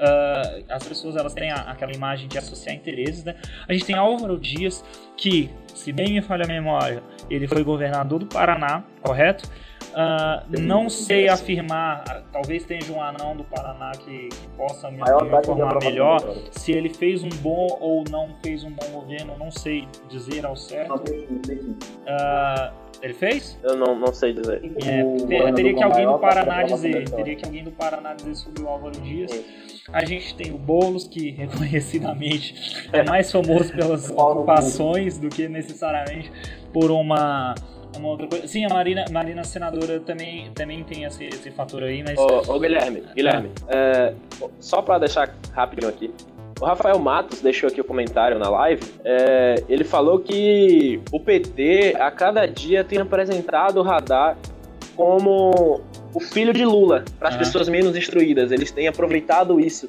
Uh, as pessoas elas têm a, aquela imagem de associar interesses, né? A gente tem Álvaro Dias, que, se bem me falha a memória, ele foi governador do Paraná, correto? Uh, não sei afirmar, talvez tenha um anão do Paraná que, que possa me informar melhor se ele fez um bom ou não fez um bom governo, não sei dizer ao certo. Uh, ele fez? Eu não, não sei dizer. É, teria que alguém do Paraná dizer. Teria que alguém do Paraná dizer sobre o Álvaro Dias. A gente tem o Boulos, que reconhecidamente é mais famoso pelas ocupações do que necessariamente por uma uma outra coisa. Sim, a Marina, Marina Senadora também, também tem esse, esse fator aí, mas. Ô, ô Guilherme, Guilherme, ah. é, só pra deixar rapidinho aqui. O Rafael Matos deixou aqui o um comentário na live. É, ele falou que o PT a cada dia tem apresentado o radar como o filho de Lula para as ah. pessoas menos instruídas. Eles têm aproveitado isso,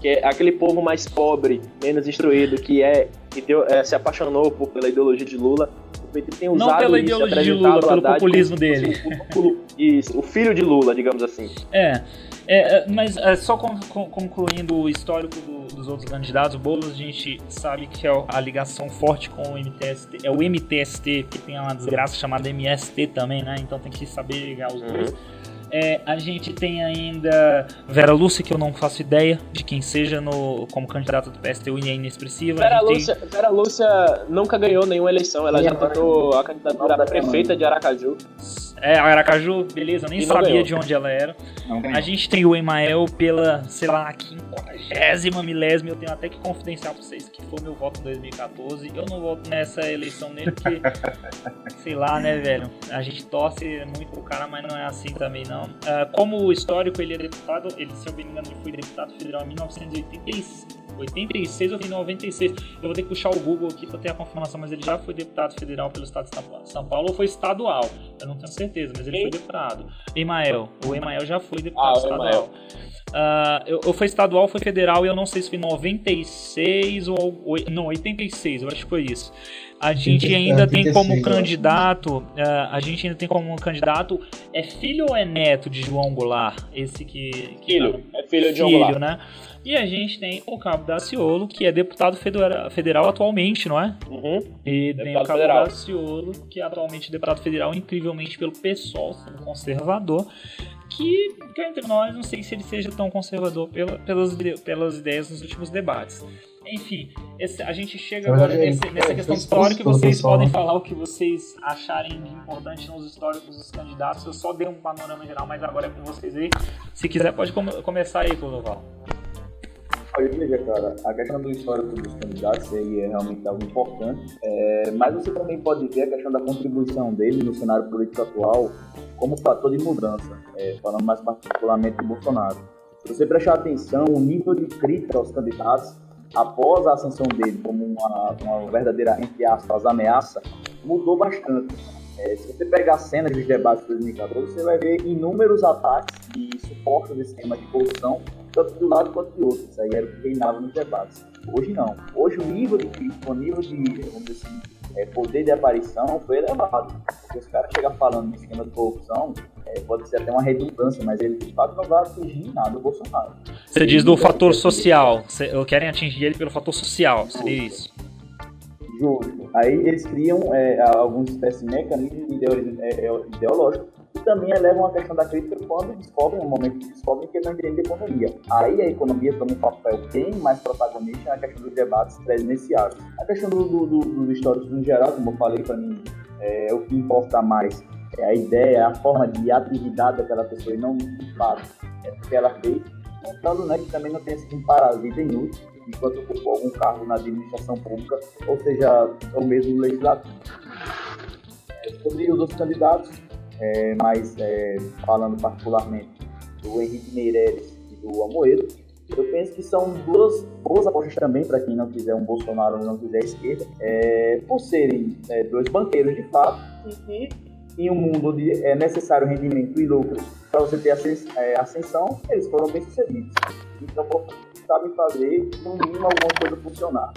que é aquele povo mais pobre, menos instruído, que é deu, é, se apaixonou por, pela ideologia de Lula PT tem usado Não pela ideologia de Lula, pelo populismo dele. Isso, o filho de Lula, digamos assim. É, é, é mas é, só concluindo o histórico do, dos outros candidatos, o Boulos a gente sabe que é a ligação forte com o MTST, é o MTST, que tem uma desgraça chamada MST também, né? Então tem que saber ligar os dois. Uhum. É, a gente tem ainda Vera Lúcia, que eu não faço ideia de quem seja no, como candidata do PSTU e é inexpressiva. Vera Lúcia, tem... Vera Lúcia nunca ganhou nenhuma eleição, ela e já tentou a candidatura a prefeita de Aracaju. É, Aracaju, beleza, nem sabia de onde ela era. A gente tem o Emael pela, sei lá, quinquagésima milésima, eu tenho até que confidenciar pra vocês que foi meu voto em 2014. Eu não voto nessa eleição nele porque, [laughs] sei lá, né, velho, a gente torce muito pro cara, mas não é assim também não. Uh, como histórico, ele é deputado, ele, se eu me engano, ele foi deputado federal em 1986. 86 ou 96. Eu vou ter que puxar o Google aqui para ter a confirmação, mas ele já foi deputado federal pelo estado de São Paulo ou foi estadual? Eu não tenho certeza, mas ele Quem? foi deputado. Emael. O Emael já foi deputado ah, estadual. Uh, eu, eu foi estadual, foi federal e eu não sei se foi 96 ou, ou não, 86, eu acho que foi isso. A gente ainda tem como candidato, uh, a gente ainda tem como candidato é filho ou é neto de João Goulart? Esse que, que filho, tá, é filho de João Goulart. né? E a gente tem o Cabo Daciolo, que é deputado federal, federal atualmente, não é? Uhum. E deputado tem o Cabo federal. Daciolo, que é atualmente deputado federal, incrivelmente pelo PSOL, sendo conservador. Que, entre nós, não sei se ele seja tão conservador pela, pelas, pelas ideias nos últimos debates. Enfim, esse, a gente chega agora nesse, nessa questão histórica e vocês podem falar o que vocês acharem de importante nos históricos dos candidatos. Eu só dei um panorama geral, mas agora é com vocês aí. Se quiser, pode começar aí, Clodoval. Olha, veja, cara, a questão do histórico dos candidatos é realmente algo importante, é, mas você também pode ver a questão da contribuição dele no cenário político atual como fator de mudança, é, falando mais particularmente de Bolsonaro. Se você prestar atenção, o nível de crítica aos candidatos após a ascensão dele como uma, uma verdadeira, entre aspas, ameaça, mudou bastante. É, se você pegar a cena dos debates de 2014, você vai ver inúmeros ataques e suportes desse tema de corrupção tanto de um lado quanto de outro. Isso aí era o que reinava nos debates. Hoje não. Hoje o nível de crítica, o nível de, vamos dizer assim, é, poder de aparição foi elevado. Porque os caras chegam falando no esquema de corrupção, é, pode ser até uma redundância, mas ele de fato não vai atingir nada o Bolsonaro. Você diz do fator social. Cê, querem atingir ele pelo fator social, seria isso? Justo. Aí eles criam é, alguns espécies de mecanismos é, é, ideológicos e também elevam a questão da crítica quando descobrem, no momento que descobrem que não entendem economia. Aí a economia toma um papel bem mais protagonista na questão dos debates presidenciais. A questão do, do, do, dos históricos no geral, como eu falei para mim, é, o que importa mais é a ideia, a forma de atividade daquela pessoa e não de fato é o que ela fez. Contando né, que também não sido um parasita inútil enquanto ocupou algum cargo na administração pública, ou seja, o mesmo legislativo. É, sobre os outros candidatos, é, mas é, falando particularmente do Henrique Meireles e do Amoedo, eu penso que são duas boas apostas também para quem não quiser um Bolsonaro ou não quiser a esquerda, é, por serem é, dois banqueiros de fato e que em um mundo onde é necessário rendimento e lucro para você ter é, ascensão, eles foram bem sucedidos. Então, sabem fazer, no mínimo, alguma coisa funcionar.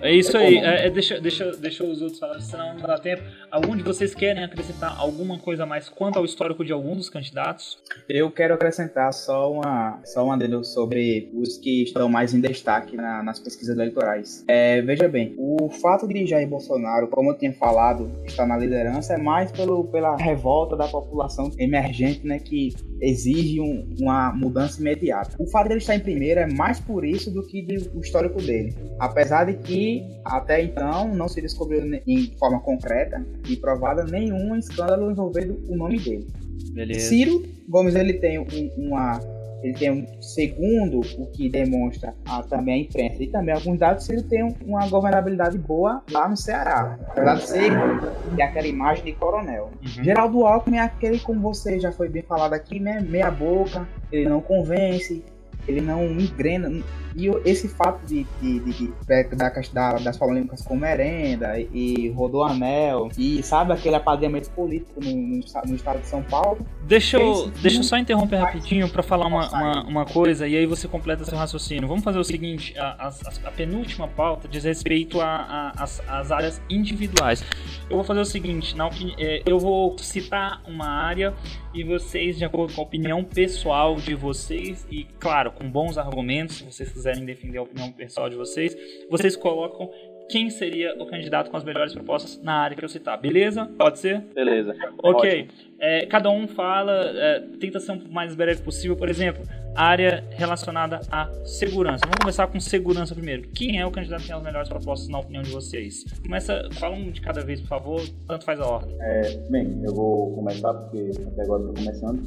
É isso aí. É, é, deixa, deixa, deixa os outros falar, senão não dá tempo. Algum de vocês querem acrescentar alguma coisa mais quanto ao histórico de algum dos candidatos? Eu quero acrescentar só uma, só uma adendo sobre os que estão mais em destaque na, nas pesquisas eleitorais. É, veja bem, o fato de Jair Bolsonaro, como eu tinha falado, estar na liderança é mais pelo, pela revolta da população emergente, né, que exige um, uma mudança imediata. O fato dele estar em primeiro é mais por isso do que o histórico dele. Apesar de que até então não se descobriu em forma concreta e provada nenhum escândalo envolvendo o nome dele. Beleza. Ciro Gomes ele tem um, uma ele tem um segundo o que demonstra a, também a imprensa e também alguns dados ele tem uma governabilidade boa lá no Ceará apesar de ser aquela imagem de coronel uhum. Geraldo Alckmin é aquele como você já foi bem falado aqui né meia boca ele não convence ele não engrena. E esse fato de, de, de, de da, da, das polêmicas com merenda e Rodoanel e sabe aquele apadrinhamento político no, no, no, estado de São Paulo. Deixa eu, deixa eu só interromper rapidinho para falar uma, uma, uma, coisa e aí você completa seu raciocínio. Vamos fazer o seguinte: a, a, a penúltima pauta diz respeito às áreas individuais. Eu vou fazer o seguinte: na, é, eu vou citar uma área e vocês, de acordo com a opinião pessoal de vocês, e claro, com bons argumentos, se vocês quiserem defender a opinião pessoal de vocês, vocês colocam quem seria o candidato com as melhores propostas na área que eu citar, beleza? Pode ser? Beleza. Ok. É, cada um fala, é, tenta ser o mais breve possível. Por exemplo, área relacionada à segurança. Vamos começar com segurança primeiro. Quem é o candidato que tem as melhores propostas na opinião de vocês? Começa, fala um de cada vez, por favor. Tanto faz a ordem. É, bem, eu vou começar porque até agora estou começando.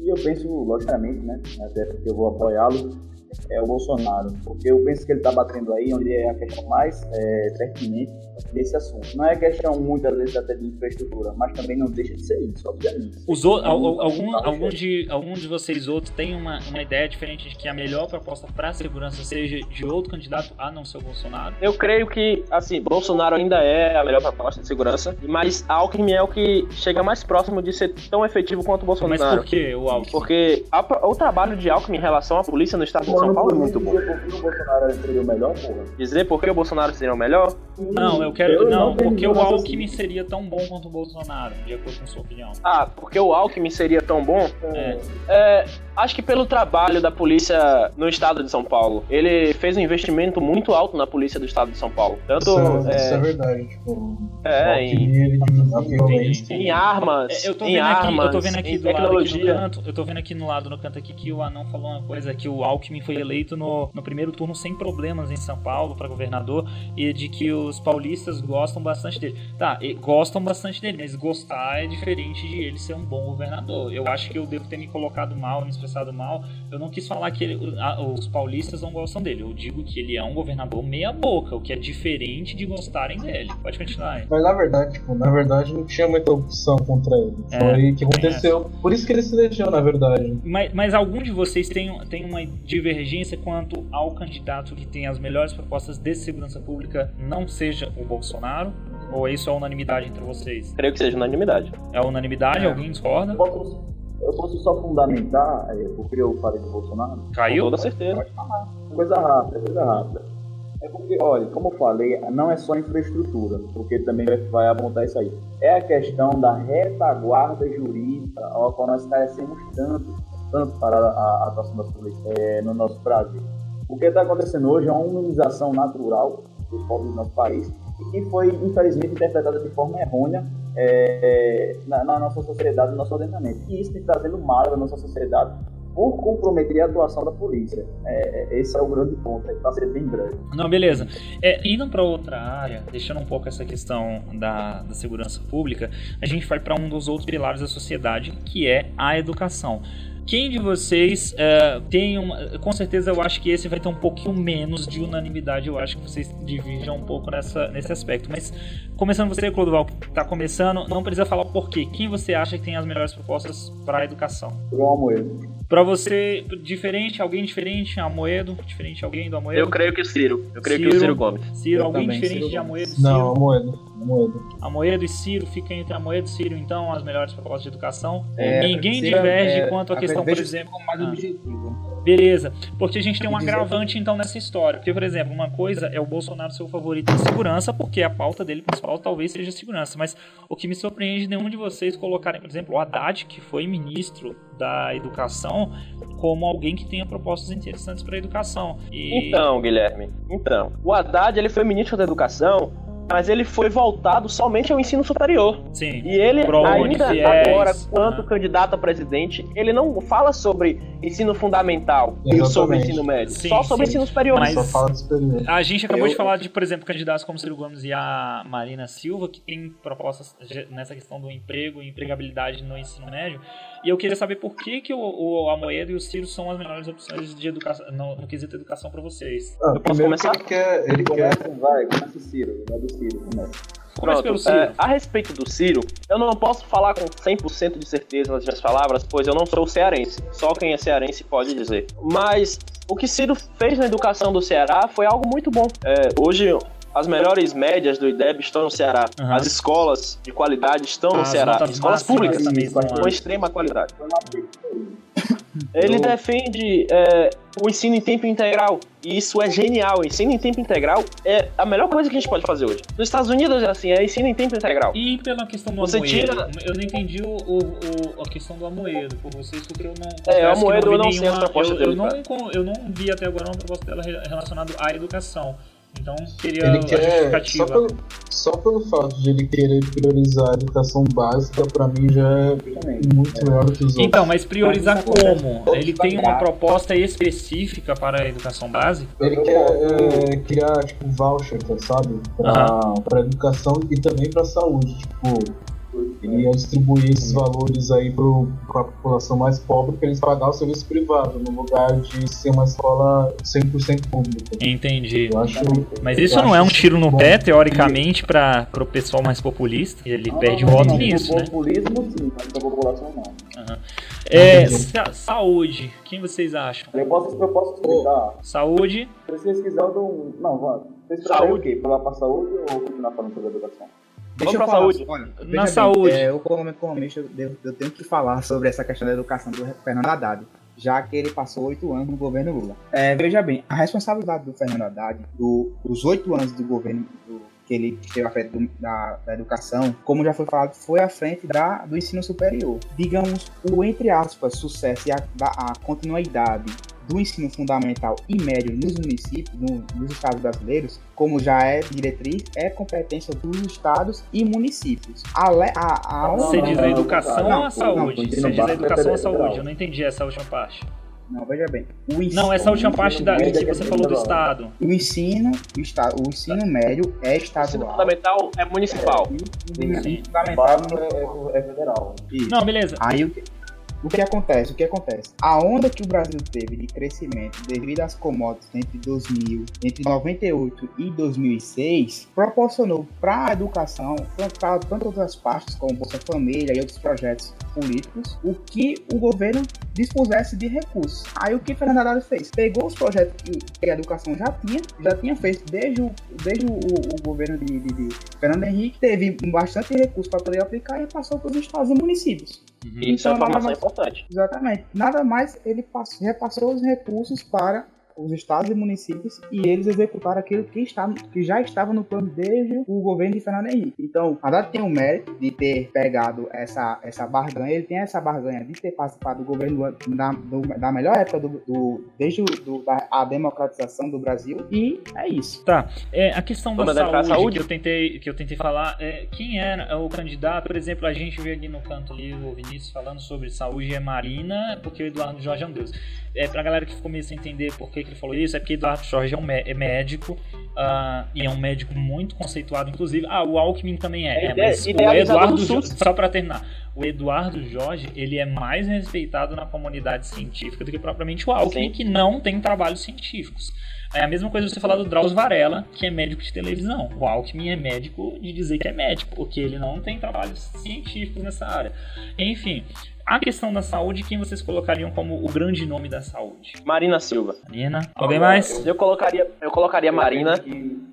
E eu penso, logicamente, né? Até porque eu vou apoiá-lo é o Bolsonaro, porque eu penso que ele está batendo aí onde é a questão mais é, pertinente desse assunto. Não é questão muitas vezes até de infraestrutura, mas também não deixa de ser isso, obviamente. Os o, algum, algum, de, algum de vocês outros tem uma, uma ideia diferente de que a melhor proposta para a segurança seja de outro candidato a não ser o Bolsonaro? Eu creio que, assim, Bolsonaro ainda é a melhor proposta de segurança, mas Alckmin é o que chega mais próximo de ser tão efetivo quanto o Bolsonaro. Mas por que o Alckmin? Porque a, o trabalho de Alckmin em relação à polícia no estado de São Paulo é muito bom. Dizer por que o Bolsonaro seria o melhor, porra? Dizer por que o Bolsonaro seria o melhor? Não, eu quero. Eu não, não porque o Alckmin seria tão bom quanto o Bolsonaro, de acordo com sua opinião. Ah, porque o Alckmin seria tão bom? É. é acho que pelo trabalho da polícia no estado de São Paulo. Ele fez um investimento muito alto na polícia do estado de São Paulo. Tanto. Isso é, é isso é verdade, tipo. É, em, em, armas. É, eu tô vendo armas, aqui, eu tô vendo aqui do tecnologia. lado aqui no canto. Eu tô vendo aqui no lado no canto aqui que o Anão falou uma coisa que o Alckmin foi eleito no, no primeiro turno sem problemas em São Paulo para governador e de que os paulistas gostam bastante dele. Tá, gostam bastante dele, mas gostar é diferente de ele ser um bom governador. Eu acho que eu devo ter me colocado mal, me expressado mal. Eu não quis falar que ele, os paulistas não gostam dele. Eu digo que ele é um governador meia boca, o que é diferente de gostarem dele. Pode continuar aí. Mas na verdade, tipo, na verdade não tinha muita opção contra ele. É, Foi o que aconteceu. É. Por isso que ele se elegeu, na verdade. Mas, mas algum de vocês tem, tem uma divergência quanto ao candidato que tem as melhores propostas de segurança pública não seja o Bolsonaro? Ou isso é unanimidade entre vocês? Creio que seja unanimidade. É unanimidade? É. Alguém discorda? Eu posso, só fundamentar é, porque eu falei do Bolsonaro? Caiu? Com toda certeza. Coisa rápida, coisa rápida. É porque, olha, como eu falei, não é só infraestrutura, porque também vai, vai apontar isso aí. É a questão da retaguarda jurídica ao qual nós carecemos tanto, tanto para a atuação das polícias é, no nosso Brasil. O que está acontecendo hoje é uma humanização natural dos povos do nosso país e que foi, infelizmente, interpretada de forma errônea é, na, na, nossa sociedade, no nosso ordenamento. E isso está trazendo mal à nossa sociedade por comprometer a atuação da polícia. É, é esse é o grande ponto, é sendo bem grande. Não, beleza. É, indo para outra área, deixando um pouco essa questão da, da segurança pública, a gente vai para um dos outros pilares da sociedade, que é a educação. Quem de vocês uh, tem uma. Com certeza eu acho que esse vai ter um pouquinho menos de unanimidade. Eu acho que vocês dividam um pouco nessa, nesse aspecto. Mas começando você, Clodoval, que está começando, não precisa falar por quê. Quem você acha que tem as melhores propostas para a educação? João Amoedo. Para você, diferente, alguém diferente, Amoedo, diferente alguém do Amoedo? Eu creio que o Ciro. Eu creio Ciro, que o Ciro Gomes. Ciro, eu alguém também, diferente Ciro de Amoedo? Ciro. Não, Amoedo. Amoedo. Amoedo e Ciro, fica entre Amoedo e Ciro, então, as melhores propostas de educação. É, Ninguém Ciro, diverge é, quanto à a- questão, por exemplo. como mais Ah. objetivo. Beleza, porque a gente tem um agravante então nessa história. Porque, por exemplo, uma coisa é o Bolsonaro ser o favorito em segurança, porque a pauta dele principal talvez seja segurança. Mas o que me surpreende é nenhum de vocês colocarem, por exemplo, o Haddad, que foi ministro da educação, como alguém que tenha propostas interessantes para a educação. E... Então, Guilherme, então, o Haddad ele foi ministro da Educação, mas ele foi voltado somente ao ensino superior. Sim. E ele, Pro ainda agora, quanto aham. candidato a presidente, ele não fala sobre ensino fundamental e sobre Exatamente. ensino médio, Sim, só sobre sim. ensino superior. Mas- Só fala superior. A gente acabou Eu- de falar de, por exemplo, candidatos como Ciro Gomes e a Marina Silva, que tem propostas nessa questão do emprego e empregabilidade no ensino médio. E eu queria saber por que, que o, o Amoedo e o Ciro são as melhores opções de educação, no, no quesito educação para vocês. Ah, Eu posso começar? ele quer, ele quer vai, começa o Ciro, vai do Ciro, começa. Começa pelo Pronto, Ciro. é, a respeito do Ciro, eu não posso falar com 100% de certeza nas minhas palavras, pois eu não sou cearense. Só quem é cearense pode dizer. Mas o que Ciro fez na educação do Ceará foi algo muito bom. É, hoje, as melhores médias do IDEB estão no Ceará. Aham. As escolas de qualidade estão no As Ceará. Escolas públicas também com extrema qualidade. Ele defende é, o ensino em tempo integral. E isso é genial. O ensino em tempo integral é a melhor coisa que a gente pode fazer hoje. Nos Estados Unidos é assim, é ensino em tempo integral. E pela questão do Você Amoedo, tira- eu não entendi o, o- o- a questão do Amoedo por vocês, porque eu não. É, que Amoedo vi eu não sei as propostas eu, dele, eu, não, eu não vi até agora uma proposta dela re- relacionada à educação. Então, queria Ele a quer, justificativa. só pelo, só pelo fato de ele querer priorizar a educação básica, pra mim já é muito melhor do que os outros. Então, mas priorizar como? Ele tem uma proposta específica para a educação básica? Ele quer é, criar, tipo, voucher, sabe? Pra, pra educação e também pra saúde. Tipo, ele ia distribuir esses valores aí pro, pra população mais pobre pra eles pagar o serviço privado, no lugar de ser uma escola 100% pública. Entendi. Eu acho. Mas isso eu não é um tiro no pé, teoricamente, para o pessoal mais populista? Ele perde Não, não, voto não, nisso, né? Populismo sim, mas pra população não. É, Entendi. sa- saúde. Quem vocês acham? Eu posso, eu posso explicar. Saúde. Se vocês quiserem, eu dou um. Não, vai. Vocês Saúde. o quê? Falar pra saúde ou continuar falando sobre educação? Deixa Vamos eu falar, saúde. Olha, Na bem, saúde. é, eu, como economista, eu, devo- eu tenho que falar sobre essa questão da educação do Fernando Haddad, já que ele passou oito anos no governo Lula. É, veja bem, a responsabilidade do Fernando Haddad, do- dos oito anos do governo do- que ele esteve à frente do- da, da educação, como já foi falado, foi à frente da, do ensino superior. Digamos, o, entre aspas, sucesso e a, da- a continuidade do ensino fundamental e médio nos municípios, no- nos estados brasileiros, como já é diretriz, é competência dos estados e municípios. A, a, a Você diz a educação ou a saúde? não, Você diz a educação ou a saúde? Eu não entendi essa última parte. Não, veja bem. O ensino, Não, essa última parte da, que é você falou do. Estado. o ensino, o, esta, o ensino médio é O ensino estadual. fundamental é municipal. E o ensino Sim. fundamental é, é federal. Isso. Não, beleza. Aí o que, o que acontece? O que acontece? A onda que o Brasil teve de crescimento devido às commodities entre 2000, entre 98 e 2006, proporcionou para a educação, para tanto outras partes como Bolsa Família e outros projetos políticos, o que o governo dispusesse de recursos. Aí o que Fernando Haddad fez? Pegou os projetos que, que a educação já tinha, já tinha feito desde o, desde o, o governo de, de- de Fernando Henrique, teve bastante recurso para poder aplicar e passou para os estados e municípios. Isso é Então, uma nada informação mais- importante. Exatamente. Nada mais ele passou, repassou os recursos para os estados e municípios e eles executaram aquilo que, está, que já estava no plano desde o governo de Fernando Henrique. Então, Haddad tem o mérito de ter pegado essa, essa barganha, ele tem essa barganha de ter participado do governo da, do, da melhor época do, do desde do, da, a democratização do Brasil e é isso. Tá, é, a questão da saúde, saúde, Que, eu tentei, que eu tentei falar, é, quem era o candidato, por exemplo, a gente vê aqui no canto ali o Vinícius falando sobre saúde é Marina, porque o Eduardo Jorge é um deus. É, pra galera que ficou meio sem entender por que, que ele falou isso, é porque Eduardo Jorge é, um é médico uh, e é um médico muito conceituado, inclusive. Ah, o Alckmin também é, é mas o Eduardo, só para terminar, o Eduardo Jorge, ele é mais respeitado na comunidade científica do que propriamente o Alckmin, Sim. que não tem trabalhos científicos. É a mesma coisa você falar do Drauzio Varela, que é médico de televisão. O Alckmin é médico de dizer que é médico, porque ele não tem trabalhos científicos nessa área. Enfim, a questão da saúde, quem vocês colocariam como o grande nome da saúde? Marina Silva. Marina. Alguém mais? Eu colocaria, eu colocaria Marina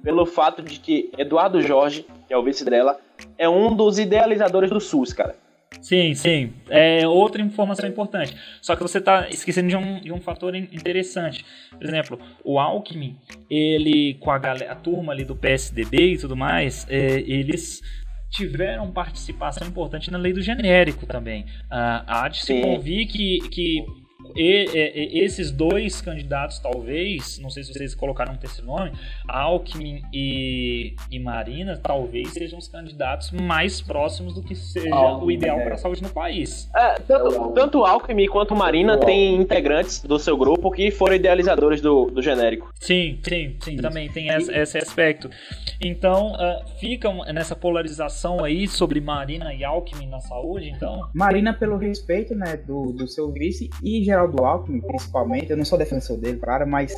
pelo fato de que Eduardo Jorge, que é o vice dela, é um dos idealizadores do SUS, cara. Sim, sim. É outra informação importante. Só que você está esquecendo de um, de um fator interessante. Por exemplo, o Alckmin, ele, com a, galera, a turma ali do PSDB e tudo mais, é, eles tiveram participação importante na lei do genérico também. Uh, há de se convir que, que e, e, esses dois candidatos, talvez, não sei se vocês colocaram um terceiro nome, Alckmin e, e Marina, talvez sejam os candidatos mais próximos do que seja Alckmin, o ideal é. para a saúde no país. É, tanto, tanto Alckmin quanto Marina têm integrantes do seu grupo que foram idealizadores do, do genérico. Sim, sim, sim, também tem esse, esse aspecto. Então, uh, ficam nessa polarização aí sobre Marina e Alckmin na saúde, então... Marina pelo respeito, né, do, do seu vice e Geraldo Alckmin, principalmente, eu não sou defensor dele, claro, mas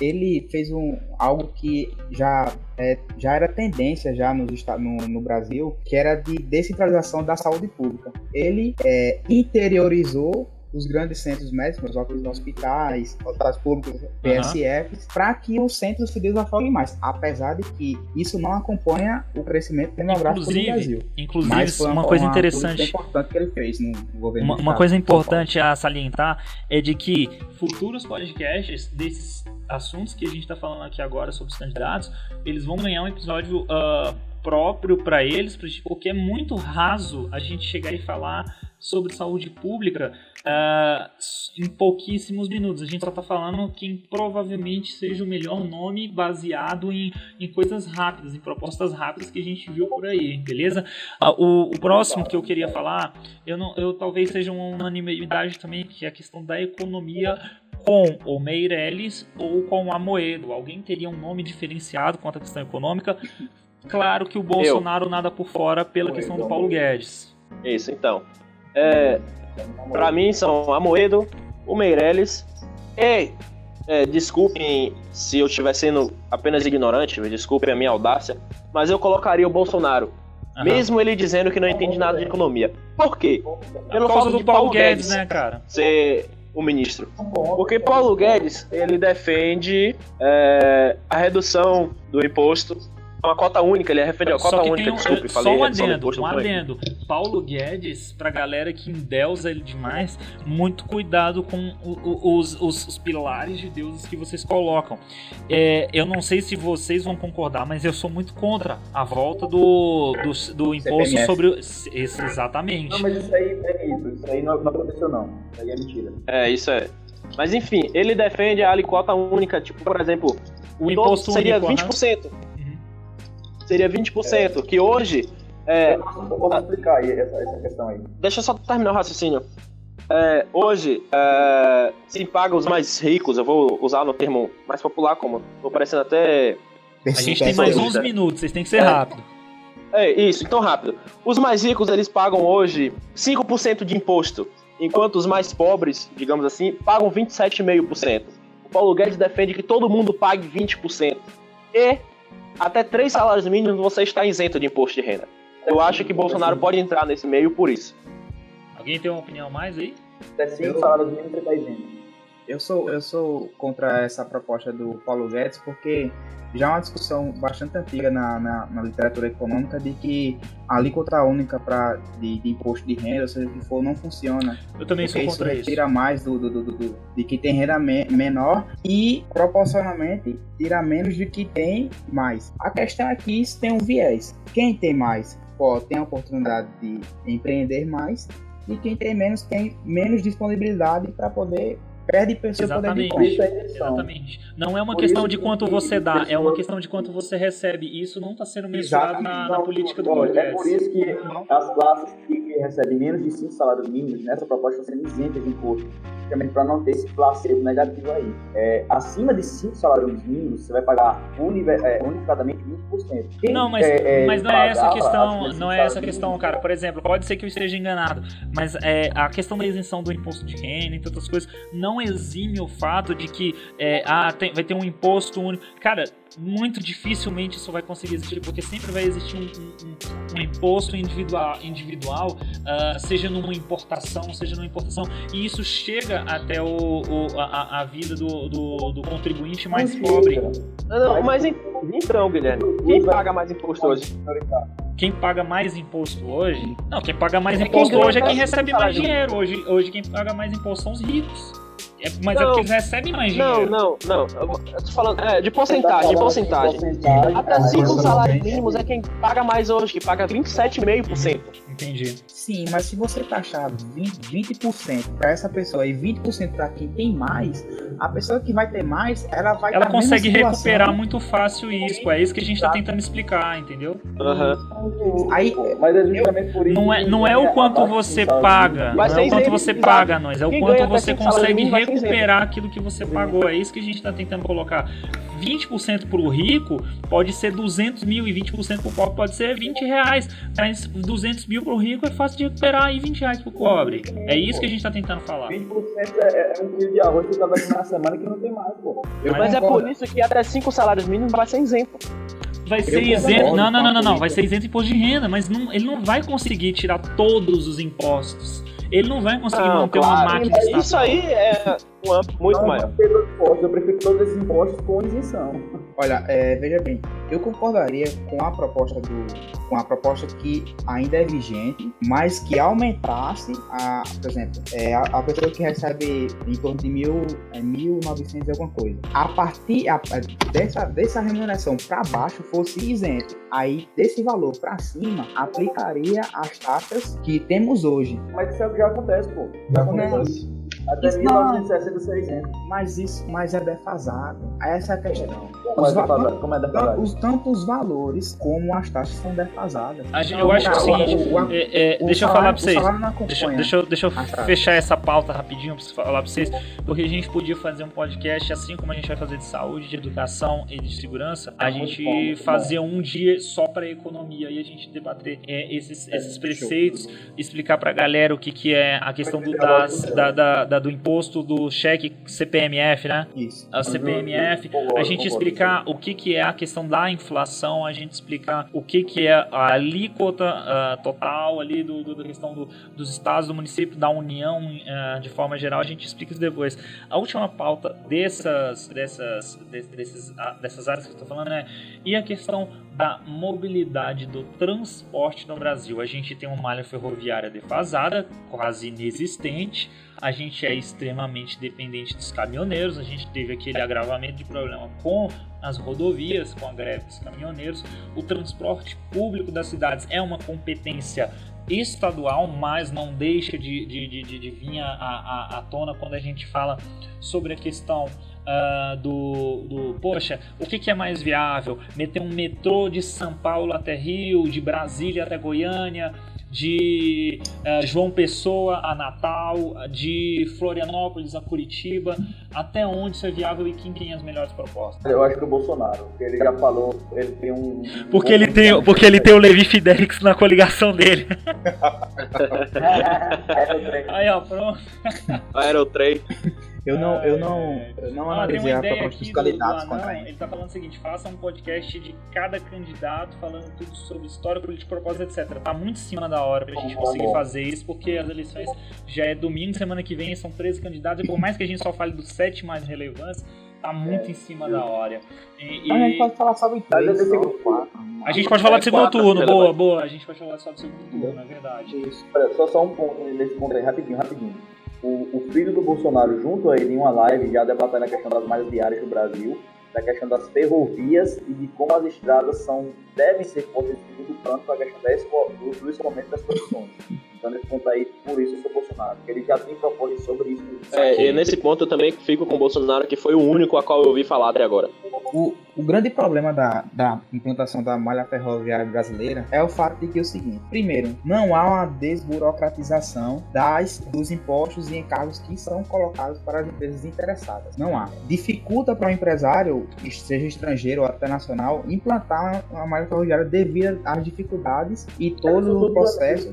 ele fez um, algo que já, é, já era tendência já no, no, no, Brasil, que era de descentralização da saúde pública. Ele é, interiorizou os grandes centros médicos, os hospitais, hospitais públicos, PSFs, uhum. para que os centros se desafoguem mais. Apesar de que isso não acompanha o crescimento demográfico inclusive, do Brasil. Inclusive, Mas uma, uma coisa interessante. importante que ele fez no governo. Uma, uma coisa importante a salientar é de que futuros podcasts desses assuntos que a gente está falando aqui agora sobre os candidatos, eles vão ganhar um episódio. Uh, próprio para eles, porque é muito raso a gente chegar e falar sobre saúde pública uh, em pouquíssimos minutos. A gente só está falando quem provavelmente seja o melhor nome baseado em, em coisas rápidas, em propostas rápidas que a gente viu por aí, beleza? Uh, o, o, próximo que eu queria falar, eu, não, eu talvez seja uma unanimidade também, que é a questão da economia com o Meirelles ou com a Moedo. Alguém teria um nome diferenciado quanto à questão econômica? Claro que o Bolsonaro eu. nada por fora pela questão do Paulo Guedes. Isso, então. É, para mim são Amoedo, o Meirelles e é, desculpem se eu estiver sendo apenas ignorante, desculpem a minha audácia, mas eu colocaria o Bolsonaro. Uhum. Mesmo ele dizendo que não entende nada de economia. Por quê? Pelo fato do de Paulo, Paulo Guedes, Guedes, né, cara? Ser o ministro. Porque Paulo Guedes, ele defende é, a redução do imposto uma cota única, ele é referente a cota única, um, desculpe, só falei. Só um adendo, um adendo. Paulo Guedes, pra galera que endeusa ele demais, muito cuidado com os, os, os pilares de deuses que vocês colocam. É, eu não sei se vocês vão concordar, mas eu sou muito contra a volta do, do, do imposto CPMF. sobre... Esse, exatamente. Não, mas isso aí é mito, isso aí não, não aconteceu não, isso aí é mentira. É, isso é. Mas enfim, ele defende a alíquota única, tipo, por exemplo, o imposto seria único, 20%. Né? Seria 20%, é. que hoje. É, Vou explicar aí essa, essa, questão aí. Deixa eu só terminar o raciocínio. É, hoje, é, se paga os mais ricos, eu vou usar no termo mais popular, como tô parecendo até. A gente tem mais uns minutos, vocês têm que ser é, rápido. É, isso, então rápido. Os mais ricos, eles pagam hoje 5% de imposto, enquanto os mais pobres, digamos assim, pagam 27,5%. O Paulo Guedes defende que todo mundo pague 20%. E até três salários mínimos você está isento de imposto de renda. Eu acho que Bolsonaro pode entrar nesse meio por isso. Alguém tem uma opinião mais aí? Até cinco salários mínimos você está isento. Eu sou, eu sou contra essa proposta do Paulo Guedes porque já é uma discussão bastante antiga na, na, na literatura econômica de que a alíquota única pra, de, de, imposto de renda, ou seja, o que for, não funciona. Eu também sou contra isso. tira mais do, do, do, do, de quem tem renda me, menor e, proporcionalmente, tira menos de que tem mais. A questão é que isso tem um viés. Quem tem mais pode, tem a oportunidade de empreender mais e quem tem menos tem menos disponibilidade para poder perde pessoa Exatamente. poder de compra. Exatamente. Não é uma Por questão de quanto você dá, é uma questão de quanto você recebe. E isso não está sendo mensurado na, na, política do Congresso. É por isso que as classes que recebem menos de 5 salários mínimos, nessa proposta estão sendo isentas de imposto justamente para não ter esse placebo negativo aí. É, acima de 5 salários mínimos, você vai pagar univer, é, unificadamente 20%. Quem, não, mas, é, mas não é essa a questão, não é essa questão, cara. Por exemplo, pode ser que eu esteja enganado, mas é, a questão da isenção do imposto de renda e tantas coisas não exime o fato de que é, ah, tem, vai ter um imposto único. Cara, muito dificilmente isso vai conseguir existir, porque sempre vai existir um, um, um imposto individual, individual uh, seja numa importação, seja numa importação, e isso chega até o, o a, a, vida do, do, do, contribuinte mais pobre. Não, não, mas então, Guilherme, quem paga mais imposto hoje? Quem paga mais imposto hoje? Não, quem paga mais é imposto hoje é quem recebe mais dinheiro. Hoje, hoje quem paga mais imposto são os ricos. É, mas não, é porque eles recebem mais dinheiro. Não, não, não. Eu tô falando é, de porcentagem, de porcentagem. porcentagem. Até 5 salários mínimos é quem paga mais hoje, que paga 27,5%. Entendi. Sim, mas se você taxar 20%, 20 para essa pessoa e 20% para quem tem mais, a pessoa que vai ter mais, ela vai Ela consegue recuperar muito fácil isso. É isso que a gente está tentando explicar, entendeu? Uhum. Aí, mas é justamente por isso. Não é, não é o quanto você paga. Não é o quanto você paga, nós. É o quanto você consegue recuperar aquilo que você pagou. É isso que a gente está tentando colocar. 20% para o rico pode ser 200 mil e 20% para o pobre pode ser 20 reais. Mas 200 mil para o rico é fácil de recuperar e 20 reais para o pobre. É isso que a gente está tentando falar. 20% é, é um quilo de arroz que você tá na semana que não tem mais, pô. Mas, mas é por isso que até 5 salários mínimos vai ser isento. Vai ser isento. Não, não, não, não, não. Vai ser isento de imposto de renda, mas não, ele não vai conseguir tirar todos os impostos ele não vai conseguir não, manter claro, uma máquina. Isso aí é um âmbito muito não, maior. Eu prefiro todos esses impostos com isenção. Olha, é, veja bem, eu concordaria com a proposta do, com a proposta que ainda é vigente, mas que aumentasse a, por exemplo, é, a, a, pessoa que recebe em torno de mil, é, 1.900 alguma coisa. A partir a, dessa, dessa remuneração para baixo fosse isento. Aí desse valor para cima aplicaria as taxas que temos hoje. Mas isso é o que já acontece, pô. Já acontece. Até isso 1960 Mas isso mas é defasado. Essa é a questão. Como, os, é, defasado? Como é defasado? Os, tanto os valores como as taxas são defasadas. eu acho que é o seguinte, é, é, deixa eu falar pra vocês. Deixa, deixa, eu, deixa eu fechar essa pauta rapidinho pra falar pra vocês, porque a gente podia fazer um podcast, assim como a gente vai fazer de saúde, de educação e de segurança, a gente fazer um dia só pra economia e a gente debater é, esses, esses preceitos, explicar pra galera o que, que é a questão do, das, da, da da, do imposto do cheque CPMF, né? Isso. A CPMF, a gente explicar o que, que é a questão da inflação, a gente explicar o que, que é a alíquota uh, total ali do, do, da questão do, dos estados, do município, da União uh, de forma geral, a gente explica isso depois. A última pauta dessas, dessas, desses, uh, dessas áreas que eu estou falando é e a questão da mobilidade do transporte no Brasil. A gente tem uma malha ferroviária defasada, quase inexistente a gente é extremamente dependente dos caminhoneiros, a gente teve aquele agravamento de problema com as rodovias, com a greve dos caminhoneiros. O transporte público das cidades é uma competência estadual, mas não deixa de, de, de, de vir à, à, à tona quando a gente fala sobre a questão Uh, do, do, poxa, o que, que, é mais viável? Meter um metrô de São Paulo até Rio, de Brasília até Goiânia, de uh, João Pessoa a Natal, de Florianópolis a Curitiba, até onde isso é viável e quem tem as melhores propostas? Eu acho que o Bolsonaro, porque ele já falou, ele tem um. Porque ele tem, porque ele tem o Levi Fidelix na coligação dele. [laughs] Aí, ó, pronto. Aerotrem. Eu não, eu não, eu não Ah, analisei a ideia proposta dos do, candidatos contra ele. ele tá falando o seguinte, faça um podcast de cada candidato, falando tudo sobre história, política, propósito, etc. Tá muito em cima da hora pra gente Tá conseguir fazer isso, porque as eleições já é domingo, semana que vem são 13 candidatos, e por mais que a gente só fale dos sete mais relevantes, tá muito em cima da hora. E, Então a gente e pode falar sobre três ou quatro. a gente pode falar do É, segundo turno, boa, boa, a gente pode falar só do segundo turno, é verdade. Isso. Só, só um ponto nesse ponto aí, rapidinho, rapidinho. O, o filho do Bolsonaro, junto a ele em uma live, já debatendo a questão das malhas viárias do Brasil, da questão das ferrovias e de como as estradas são, devem ser segundo plano para a questão do, do escoamento das produções. Então, nesse ponto aí, por isso eu sou Bolsonaro, porque ele já tem propostas sobre isso. É, e nesse ponto eu também fico com o Bolsonaro, que foi o único a qual eu ouvi falar até agora. O, o grande problema da, da implantação da malha ferroviária brasileira é o fato de que é o seguinte: primeiro, não há uma desburocratização das, dos impostos e encargos que são colocados para as empresas interessadas. Não há. Dificulta para o empresário, seja estrangeiro ou até nacional, implantar uma malha ferroviária devido às dificuldades e todo o processo.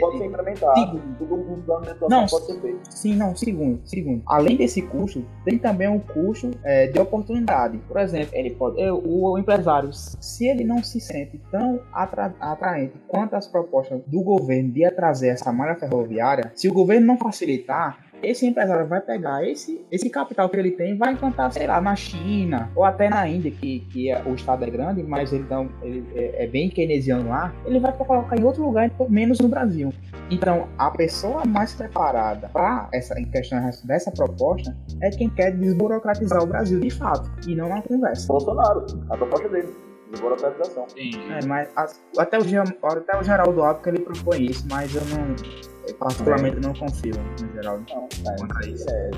Pode ser implementado, Segundo. tudo um plano de atuação Não, pode ser feito. Sim, não, segundo, segundo. Além desse custo, tem também um custo é, de oportunidade. Por exemplo, ele pode, o, o empresário, se ele não se sente tão atra, atraente quanto as propostas do governo de trazer essa malha ferroviária, se o governo não facilitar, esse empresário vai pegar esse, esse capital que ele tem vai implantar, sei lá, na China ou até na Índia, que, que é- o estado é grande, mas ele, ele é, é bem keynesiano lá, ele vai colocar em outro lugar, menos no Brasil. Então, a pessoa mais preparada para essa em questão dessa proposta é quem quer desburocratizar o Brasil de fato e não a conversa. Bolsonaro, a proposta dele, de burocratização. É, mas as- até, o, até o Geraldo Alckmin ele propõe isso, mas eu não, eu particularmente não confio no Geraldo. Não, Contra isso. é,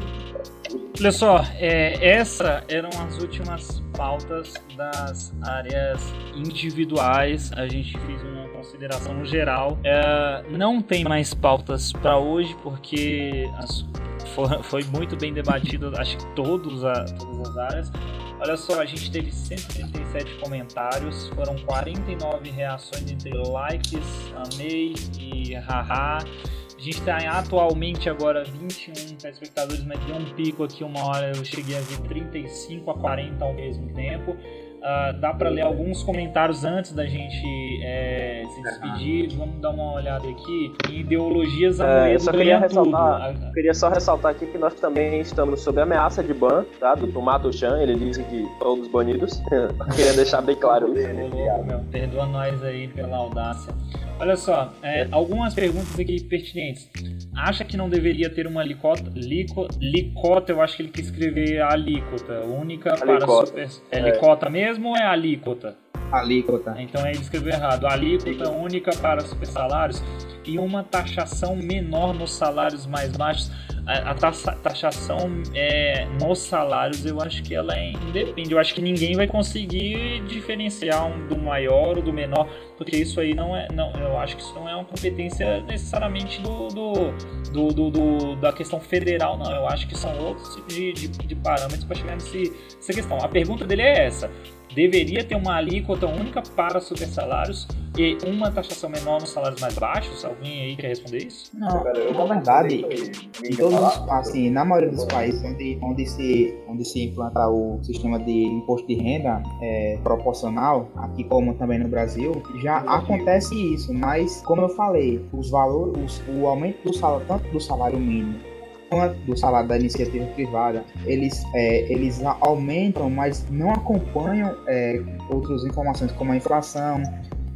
Olha só, é, essa eram as últimas pautas das áreas individuais. A gente fez uma consideração no geral. É, não tem mais pautas para hoje porque as- foi, foi muito bem debatido, acho que todos a- todas as áreas. Olha só, a gente teve 137 comentários, foram 49 reações entre likes, amei e haha. A gente tá em, atualmente agora 21 telespectadores, mas deu um pico aqui uma hora, eu cheguei a ver 35 a 40 ao mesmo tempo. Ah, dá para ler alguns comentários antes da gente é, se despedir. Vamos dar uma olhada aqui. Ideologias É, eu só queria tudo. ressaltar- Ah, Eu queria só ressaltar aqui que nós também estamos sob ameaça de ban, tá? Do Tomato Chan, ele diz que todos banidos. [laughs] queria deixar bem claro isso. Ô, louco, meu. Perdoa nós aí pela audácia. Olha só, é, algumas perguntas aqui pertinentes. Acha que não deveria ter uma licota? Lico, licota, eu acho que ele quis escrever alíquota, única para super. É licota mesmo ou é alíquota? Alíquota. Então ele escreveu errado. Alíquota única para super salários e uma taxação menor nos salários mais baixos. A, taxa- taxação é, nos salários, eu acho que ela é independe. Eu acho que ninguém vai conseguir diferenciar um do maior ou do menor, porque isso aí não é. Não, eu acho que isso não é uma competência necessariamente do, do, do- do- da questão federal, não. Eu acho que são outros tipos de, de, de parâmetros para chegar nesse, nessa questão. A pergunta dele é essa deveria ter uma alíquota única para super salários e uma taxação menor nos salários mais baixos? Alguém aí quer responder isso? Não, na verdade, em todos os, assim, na maioria dos países onde, onde, se, onde se implanta o sistema de imposto de renda é, proporcional, aqui como também no Brasil, já acontece isso, mas como eu falei, os valores, os- o aumento do salário, tanto do salário mínimo do salário da iniciativa privada, eles, é, eles a- aumentam, mas não acompanham é, outras informações como a inflação,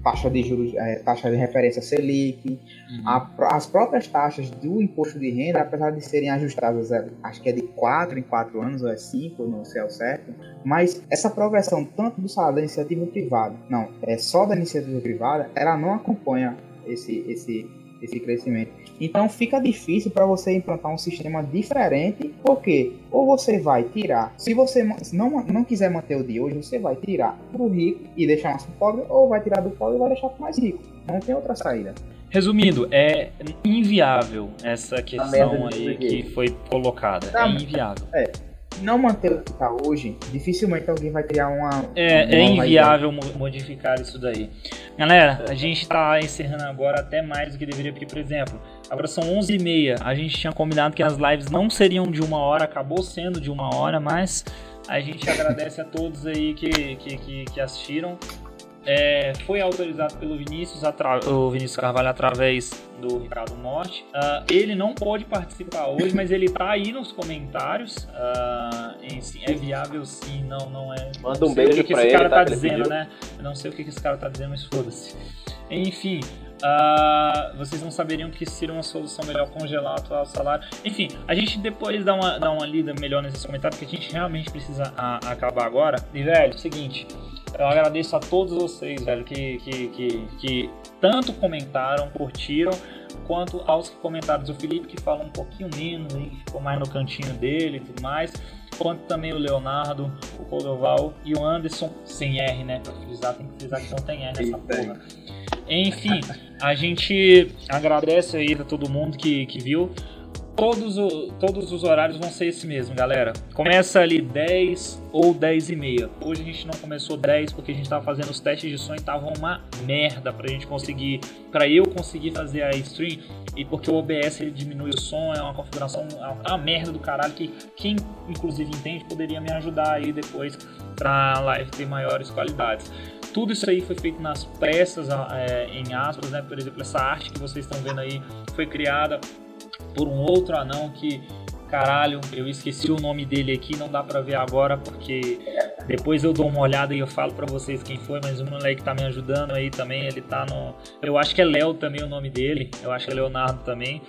taxa de juros, é, taxa de referência Selic, a pró- as próprias taxas do imposto de renda, apesar de serem ajustadas, é, acho que é de 4 em 4 anos, ou é 5, não sei ao certo, mas essa progressão tanto do salário da iniciativa privada, não, é só da iniciativa privada, ela não acompanha esse, esse, esse crescimento. Então fica difícil para você implantar um sistema diferente, porque ou você vai tirar, se você não, não quiser manter o de hoje, você vai tirar pro rico e deixar mais pro pobre, ou vai tirar do pobre e vai deixar pro mais rico. Não tem outra saída. Resumindo, é inviável essa questão aí que foi colocada. Tá. É inviável. se não manter o que tá hoje, dificilmente alguém vai criar uma. É, uma é inviável mo- modificar isso daí. Galera, a gente tá encerrando agora até mais do que deveria, porque, por exemplo, agora são 11h30. A gente tinha combinado que as lives não seriam de uma hora, acabou sendo de uma hora, mas a gente agradece a todos aí que, que, que, que assistiram. É, foi autorizado pelo Vinícius, o Vinícius Carvalho, através do Ricardo Morte. Ah, ele não pode participar hoje, mas ele tá aí nos comentários. Ah, em si, é viável sim, não, não é. Manda um beijo o que, que pra esse ele, cara tá, tá dizendo, né? Eu não sei o que, que esse cara tá dizendo, mas foda-se. Enfim, ah, vocês não saberiam que seria uma solução melhor congelar o atual salário. Enfim, a gente depois dá uma, dá uma lida melhor nesses comentários, porque a gente realmente precisa a- acabar agora. E, velho, seguinte, eu agradeço a todos vocês, velho, que, que, que, que tanto comentaram, curtiram, quanto aos que comentaram o Felipe, que falou um pouquinho menos, que ficou mais no cantinho dele e tudo mais, quanto também o Leonardo, o Clodoval e o Anderson, sem R, né? Pra frisar, tem que frisar que não tem R nessa porra. Enfim, a gente agradece aí a todo mundo que, que viu. Todos, o- todos os horários vão ser esse mesmo, galera. Começa ali 10 ou 10 e meia. Hoje a gente não começou 10 porque a gente tava fazendo os testes de som e tava uma merda pra gente conseguir, pra eu conseguir fazer a stream e porque o OBS ele diminui o som, é uma configuração, é uma merda do caralho que quem inclusive entende poderia me ajudar aí depois pra live ter maiores qualidades. Tudo isso aí foi feito nas pressas, é, em aspas, né? Por exemplo, essa arte que vocês estão vendo aí foi criada por um outro anão que, caralho, eu esqueci o nome dele aqui, não dá pra ver agora porque depois eu dou uma olhada e eu falo pra vocês quem foi, mas o moleque tá me ajudando aí também, ele tá no. Eu acho que é Léo também o nome dele, eu acho que é Leonardo também.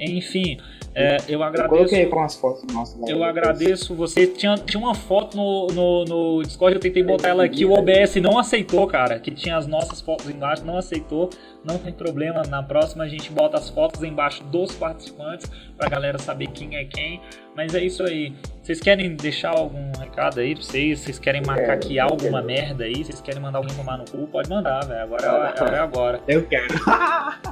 Enfim, é, eu Eu agradeço. coloquei com as fotos nossas. Eu depois. agradeço você. Tinha, tinha uma foto no, no, no Discord, eu tentei botar ela aqui, o OBS não aceitou, cara. Que tinha as nossas fotos embaixo, não aceitou. Não tem problema. Na próxima a gente bota as fotos embaixo dos participantes pra galera saber quem é quem. Mas é isso aí. Vocês querem deixar algum recado aí pra vocês? Vocês querem macaquear alguma merda aí? Vocês querem mandar alguém tomar no cu? Pode mandar, velho. Agora é, é agora. Eu quero.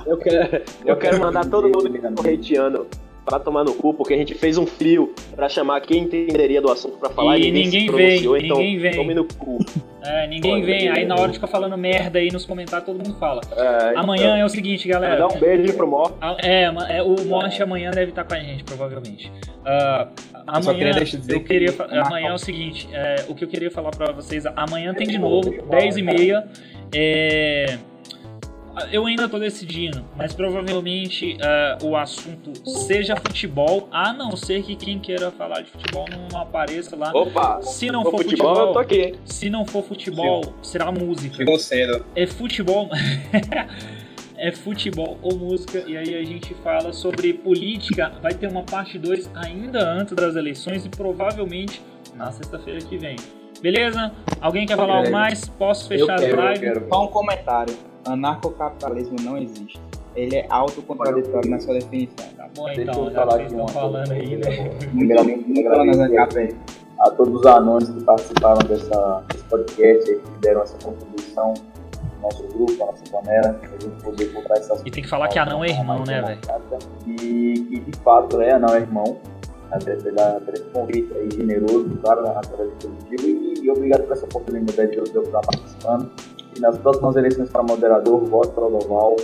Eu quero, eu quero mandar todo mundo que tá hateando pra tomar no cu, porque a gente fez um frio pra chamar quem entenderia do assunto pra falar E e, ninguém vem, então ninguém vem. tome no cu. [laughs] É, ninguém Pô, vem. Aí na hora de ficar falando merda aí nos comentários, todo mundo fala. É, Amanhã é o seguinte, galera. Dá um beijo pro Mó. Ah, É, é, o Morte amanhã deve estar com a gente, provavelmente. Ah, só amanhã, queria deixar- dizer eu queria, que- amanhã é o seguinte, é, o que eu queria falar pra vocês, amanhã tem de novo, 10 e meia, é, eu ainda tô decidindo, mas provavelmente é, o assunto seja futebol, a não ser que quem queira falar de futebol não apareça lá. Opa! Se não for futebol, futebol, eu tô aqui. se não for futebol, será música Chegou cedo. é futebol. [laughs] é futebol ou música. E aí a gente fala sobre política. Vai ter uma parte 2 ainda antes das eleições e provavelmente na sexta-feira que vem. Beleza? Alguém quer falar algo mais? Posso Eu fechar quero, a eu live? quero. Só um comentário. Anarcocapitalismo não existe. Ele é autocontraditório na sua definição. Tá bom Deixa então, eu já falar que aqui estão uma falando coisa. aí, né? Agradecer a todos os anônimos que participaram dessa, desse podcast e que deram essa contribuição no nosso grupo, na nossa panela, pra gente poder colocar essas E tem que falar que anão é irmão, né, velho? E que de fato é anão é irmão, até pela, por esse convite aí generoso, claro, na natureza positivo, e, e obrigado por essa oportunidade de eu eu estar participando. E nas próximas eleições para moderador, voto para o.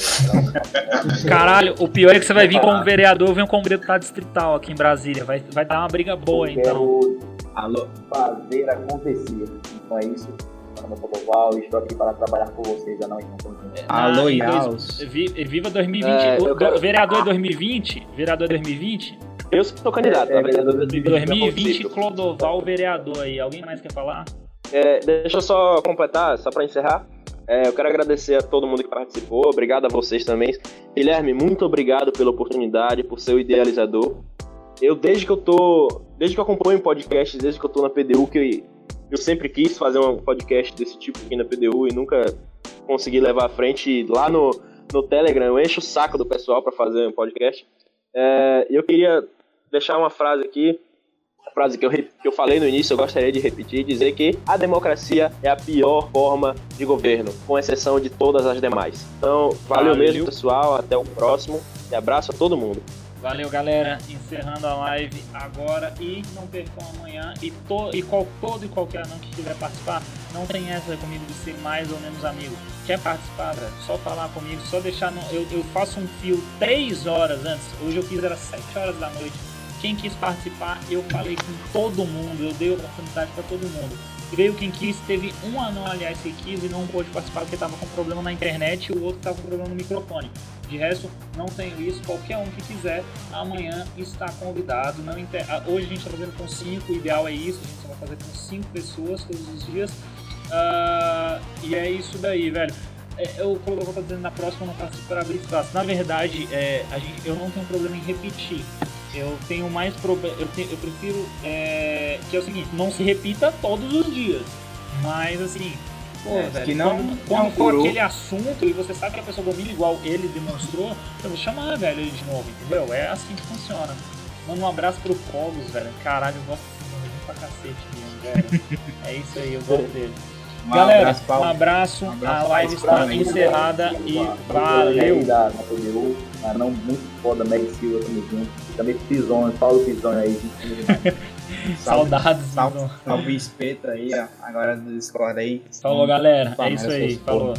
[laughs] Caralho, o pior é que você vai vir como vereador, vem como deputado distrital aqui em Brasília. Vai, vai dar uma briga boa, então. Quero Alô? fazer acontecer. Então é isso. Meu nome é Oval e estou aqui para trabalhar com vocês, anão irmão. Alô, Ah, em dois- Yaus. Vi- Viva 2020. É, eu O- quero- Vereador 2020. Vereador 2020. Eu sou candidato, É, verdade. vereador 2020. 2020, Clodoval, vereador aí. Alguém mais quer falar? É, deixa eu só completar, só pra encerrar. É, eu quero agradecer a todo mundo que participou, obrigado a vocês também. Guilherme, muito obrigado pela oportunidade, por ser o idealizador. Eu, desde que eu tô. Desde que eu acompanho podcasts, desde que eu tô na PDU, que eu, eu sempre quis fazer um podcast desse tipo aqui na PDU e nunca consegui levar à frente. Lá no, no Telegram, eu encho o saco do pessoal pra fazer um podcast. É, eu queria deixar uma frase aqui frase que eu, que eu falei no início, eu gostaria de repetir, dizer que a democracia é a pior forma de governo, com exceção de todas as demais. Então, valeu, Valeu. mesmo, pessoal. Até o próximo. E abraço a todo mundo. Valeu, galera. Encerrando a live agora e não percam amanhã. E, to, e qual, todo e qualquer anão que quiser participar, não tem essa comigo de ser mais ou menos amigo. Quer participar, velho? Só falar comigo, só deixar. No, eu, eu faço um fio 3 horas antes. Hoje eu fiz era 7 horas da noite. Quem quis participar, eu falei com todo mundo. Eu dei oportunidade para todo mundo. Veio quem quis, teve um anão, aliás, que quis e não pôde participar porque estava com problema na internet e o outro estava com problema no microfone. De resto, não tenho isso. Qualquer um que quiser, amanhã está convidado. Não inter... Hoje a gente está fazendo com cinco, o ideal é isso. A gente vai fazer com cinco pessoas todos os dias. Uh, e é isso daí, velho. É, eu, vou dizendo, na próxima eu não faço para abrir espaço. Na verdade, é, gente, eu não tenho problema em repetir. Eu tenho mais problema. Eu, eu prefiro é, que é o seguinte: não se repita todos os dias. Mas assim, Pô, é, velho, que não, quando, quando for aquele assunto e você sabe que a pessoa domina igual ele demonstrou, eu vou chamar, velho, ele de novo, entendeu? É assim que funciona. Manda um abraço pro Fogos, velho. Caralho, eu gosto pra cacete mesmo, velho. é isso aí, eu gosto dele. Um Galera, abraço, um abraço, um abraço, a live está encerrada e valeu! Da PDU, não muito foda, Meg Silva, tamo junto. Também Pisonho, Paulo Pisonho aí, [laughs] Saudades. Salve, salve espeto aí, ó. Agora do Discord aí. Falou, galera. É isso aí. Falou.